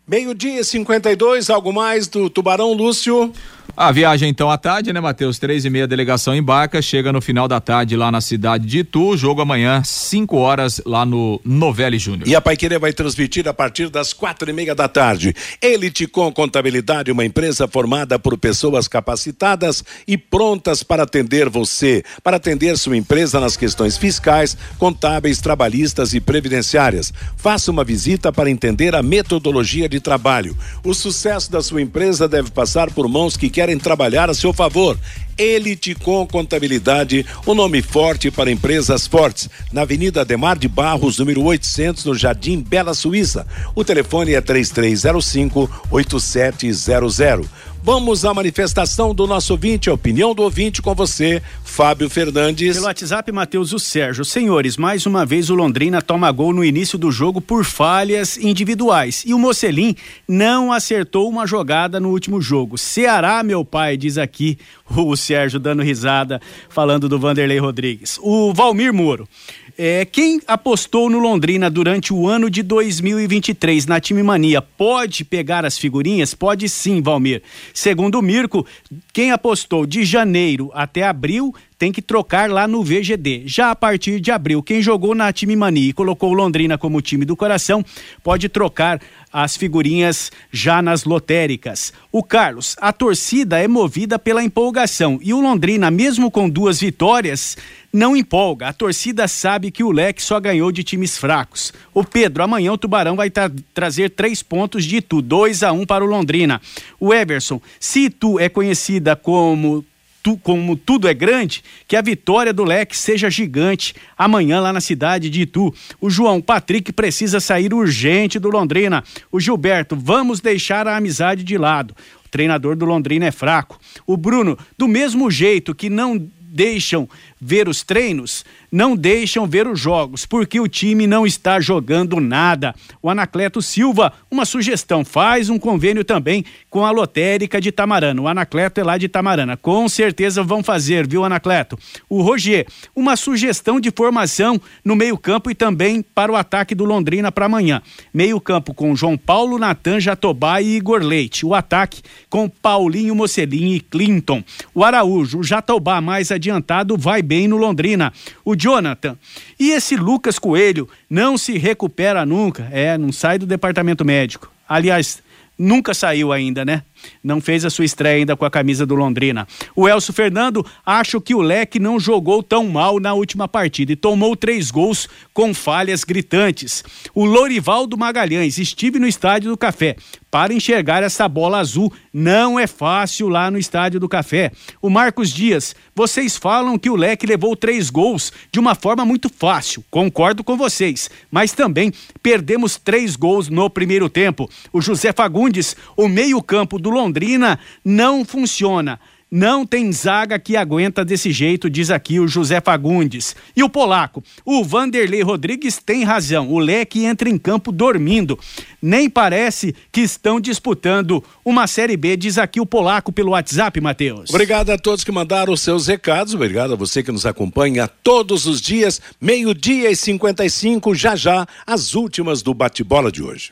Meio-dia e 52, algo mais do Tubarão Lúcio. A viagem então à tarde, né, Matheus? Três e meia, delegação embarca, chega no final da tarde lá na cidade de Itu, jogo amanhã, cinco horas, lá no Novelli Júnior. E a Paiquerê vai transmitir a partir das quatro e meia da tarde. Elite com Contabilidade, uma empresa formada por pessoas capacitadas e prontas para atender você, para atender sua empresa nas questões fiscais, contábeis, trabalhistas e previdenciárias. Faça uma visita para entender a metodologia de trabalho. O sucesso da sua empresa deve passar por mãos que querem trabalhar a seu favor. Elite com Contabilidade, o um nome forte para empresas fortes. Na Avenida Ademar de Barros, número 800, no Jardim Bela Suíça. O telefone é 3305 8700. Vamos à manifestação do nosso ouvinte, a opinião do ouvinte com você, Fábio Fernandes. Pelo WhatsApp, Matheus o Sérgio. Senhores, mais uma vez o Londrina toma gol no início do jogo por falhas individuais. E o Mocelin não acertou uma jogada no último jogo. Ceará, meu pai, diz aqui o Sérgio dando risada, falando do Vanderlei Rodrigues. O Valmir Moro. É, quem apostou no Londrina durante o ano de 2023 na Time Mania pode pegar as figurinhas? Pode sim, Valmir. Segundo o Mirko, quem apostou de janeiro até abril tem que trocar lá no VGD. Já a partir de abril, quem jogou na Time Mania e colocou Londrina como time do coração pode trocar as figurinhas já nas lotéricas. O Carlos, a torcida é movida pela empolgação e o Londrina, mesmo com duas vitórias, não empolga. A torcida sabe que o Leque só ganhou de times fracos. O Pedro, amanhã o Tubarão vai tra trazer três pontos de Itu, 2 a 1 um para o Londrina. O Everson, se Itu é conhecida como tu, como tudo é grande, que a vitória do Leque seja gigante amanhã lá na cidade de Itu. O João Patrick precisa sair urgente do Londrina. O Gilberto, vamos deixar a amizade de lado. O treinador do Londrina é fraco. O Bruno, do mesmo jeito que não deixam ver os treinos, não deixam ver os jogos, porque o time não está jogando nada. O Anacleto Silva, uma sugestão, faz um convênio também com a lotérica de Tamarana. O Anacleto é lá de Tamarana. Com certeza vão fazer, viu, Anacleto? O Roger, uma sugestão de formação no meio-campo e também para o ataque do Londrina para amanhã. Meio-campo com João Paulo, Natan, Jatobá e Igor Leite. O ataque com Paulinho Mocelin e Clinton. O Araújo, o Jatobá mais adiantado, vai bem no Londrina. O Jonathan. E esse Lucas Coelho não se recupera nunca. É, não sai do departamento médico. Aliás, nunca saiu ainda, né? Não fez a sua estreia ainda com a camisa do Londrina. O Elcio Fernando, acho que o Leque não jogou tão mal na última partida e tomou três gols com falhas gritantes. O Lorivaldo Magalhães, estive no estádio do Café para enxergar essa bola azul. Não é fácil lá no estádio do Café. O Marcos Dias, vocês falam que o Leque levou três gols de uma forma muito fácil. Concordo com vocês, mas também perdemos três gols no primeiro tempo. O José Fagundes, o meio-campo do Londrina não funciona. Não tem zaga que aguenta desse jeito, diz aqui o José Fagundes. E o polaco, o Vanderlei Rodrigues tem razão. O Leque entra em campo dormindo. Nem parece que estão disputando uma Série B, diz aqui o polaco pelo WhatsApp, Matheus. Obrigado a todos que mandaram os seus recados. Obrigado a você que nos acompanha todos os dias, meio-dia e 55, já já, as últimas do bate-bola de hoje.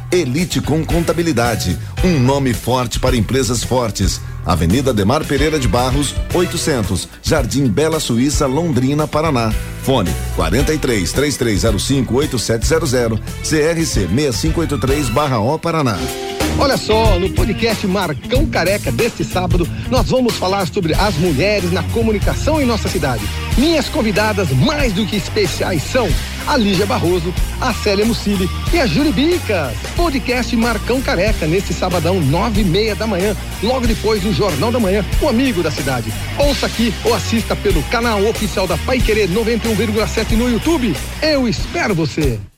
Elite com Contabilidade, um nome forte para empresas fortes. Avenida Demar Pereira de Barros, 800, Jardim Bela Suíça, Londrina, Paraná. Fone 43 3305 8700, CRC 6583/O Paraná. Olha só, no podcast Marcão Careca deste sábado, nós vamos falar sobre as mulheres na comunicação em nossa cidade. Minhas convidadas mais do que especiais são a Lígia Barroso, a Célia Mucili e a Júlia. Podcast Marcão Careca, neste sabadão, nove e meia da manhã, logo depois do Jornal da Manhã, o amigo da cidade. Ouça aqui ou assista pelo canal oficial da Pai Querer 91,7 no YouTube. Eu espero você.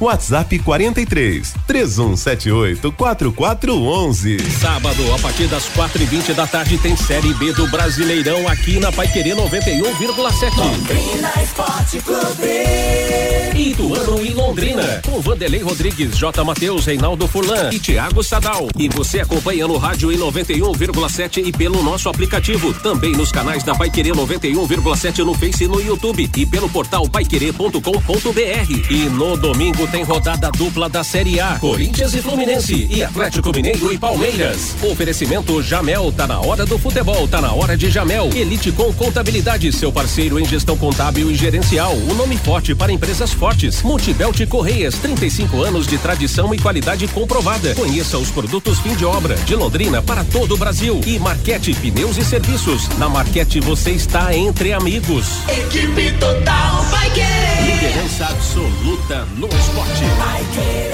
WhatsApp 43 3178 4411. Sábado, a partir das quatro e vinte da tarde, tem Série B do Brasileirão aqui na Paiquerê 91,7. Londrina Esporte Clube. Ituano e Londrina, com Vanderlei Rodrigues, J. Matheus, Reinaldo Furlan e Thiago Sadal. E você acompanha no rádio em 91,7 e pelo nosso aplicativo. Também nos canais da Paiquerê 91,7 no Face e no YouTube. E pelo portal paiquerê.com.br. E no domingo tem rodada dupla da Série A. Corinthians e Fluminense e Atlético Mineiro e Palmeiras. Oferecimento Jamel, tá na hora do futebol, tá na hora de Jamel. Elite com contabilidade, seu parceiro em gestão contábil e gerencial. O nome forte para empresas fortes. Multibelt Correias, 35 anos de tradição e qualidade comprovada. Conheça os produtos fim de obra de Londrina para todo o Brasil. E Marquete Pneus e Serviços. Na Marquete você está entre amigos. Equipe total vai querer. Liderança absoluta no esporte. Vai querer.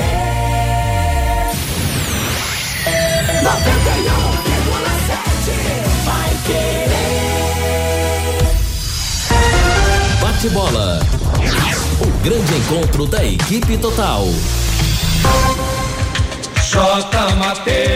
91,7 vai querer. Bate bola. O grande encontro da equipe total.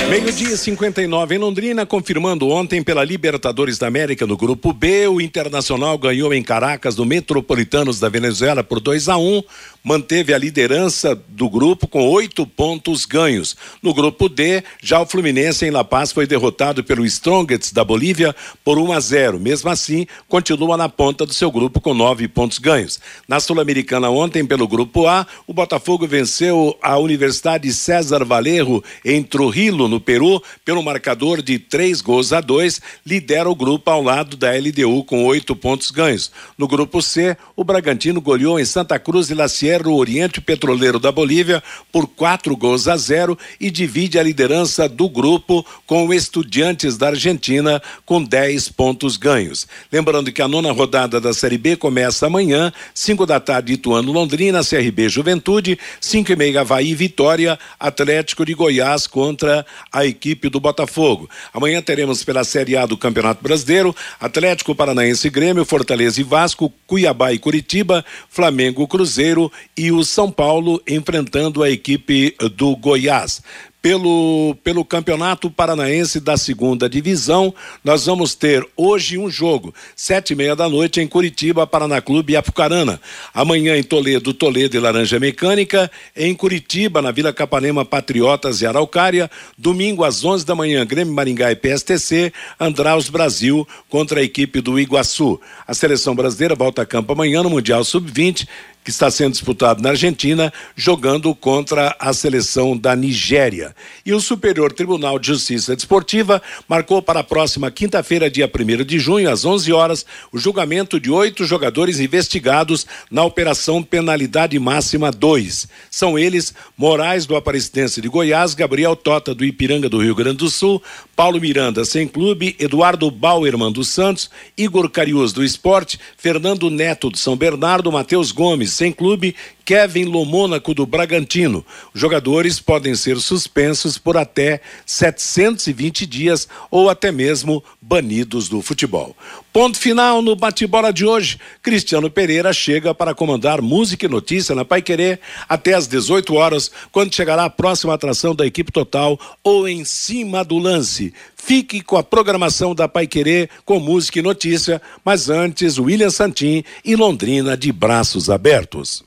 Meio-dia 59 em Londrina, confirmando ontem pela Libertadores da América no grupo B, o Internacional ganhou em Caracas do Metropolitanos da Venezuela por 2 a 1 manteve a liderança do grupo com oito pontos ganhos. No grupo D, já o Fluminense em La Paz foi derrotado pelo Strongets da Bolívia por 1 a 0. Mesmo assim, continua na ponta do seu grupo com nove pontos ganhos. Na Sul-Americana ontem, pelo grupo A, o Botafogo venceu a Universidade César Valerro em Trujillo, no Peru, pelo marcador de três gols a dois, lidera o grupo ao lado da LDU com oito pontos ganhos. No grupo C, o Bragantino goleou em Santa Cruz e La O Oriente Petroleiro da Bolívia por quatro gols a zero e divide a liderança do grupo com o Estudiantes da Argentina com 10 pontos ganhos. Lembrando que a nona rodada da Série B começa amanhã, 5 da tarde, Ituano Londrina, CRB Juventude, 5 e meia Havaí Vitória, Atlético de Goiás contra a equipe do Botafogo. Amanhã teremos pela Série A do Campeonato Brasileiro, Atlético Paranaense Grêmio, Fortaleza e Vasco, Cuiabá e Curitiba, Flamengo Cruzeiro e o São Paulo enfrentando a equipe do Goiás. Pelo, pelo Campeonato Paranaense da Segunda Divisão, nós vamos ter hoje um jogo, sete e meia da noite em Curitiba, Paraná Clube e Apucarana. Amanhã em Toledo, Toledo e Laranja Mecânica. Em Curitiba, na Vila Capanema, Patriotas e Araucária. Domingo às onze da manhã, Grêmio Maringá e PSTC. Andraus Brasil contra a equipe do Iguaçu. A seleção brasileira volta a campo amanhã no Mundial Sub-20 que está sendo disputado na Argentina, jogando contra a seleção da Nigéria. E o Superior Tribunal de Justiça Desportiva marcou para a próxima quinta-feira, dia 1 de junho, às 11 horas, o julgamento de oito jogadores investigados na Operação Penalidade Máxima 2. São eles Moraes do Aparecidense de Goiás, Gabriel Tota do Ipiranga do Rio Grande do Sul, Paulo Miranda sem clube, Eduardo Bauerman dos Santos, Igor Carius do Esporte, Fernando Neto do São Bernardo, Matheus Gomes sem clube, Kevin Lomônaco do Bragantino. Jogadores podem ser suspensos por até 720 dias ou até mesmo banidos do futebol. Ponto final no bate-bola de hoje. Cristiano Pereira chega para comandar música e notícia na Pai Querer até às 18 horas, quando chegará a próxima atração da equipe total ou em cima do lance. Fique com a programação da Pai Querer com música e notícia, mas antes William Santin e Londrina de braços abertos.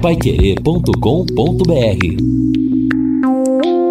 paiquerê.com.br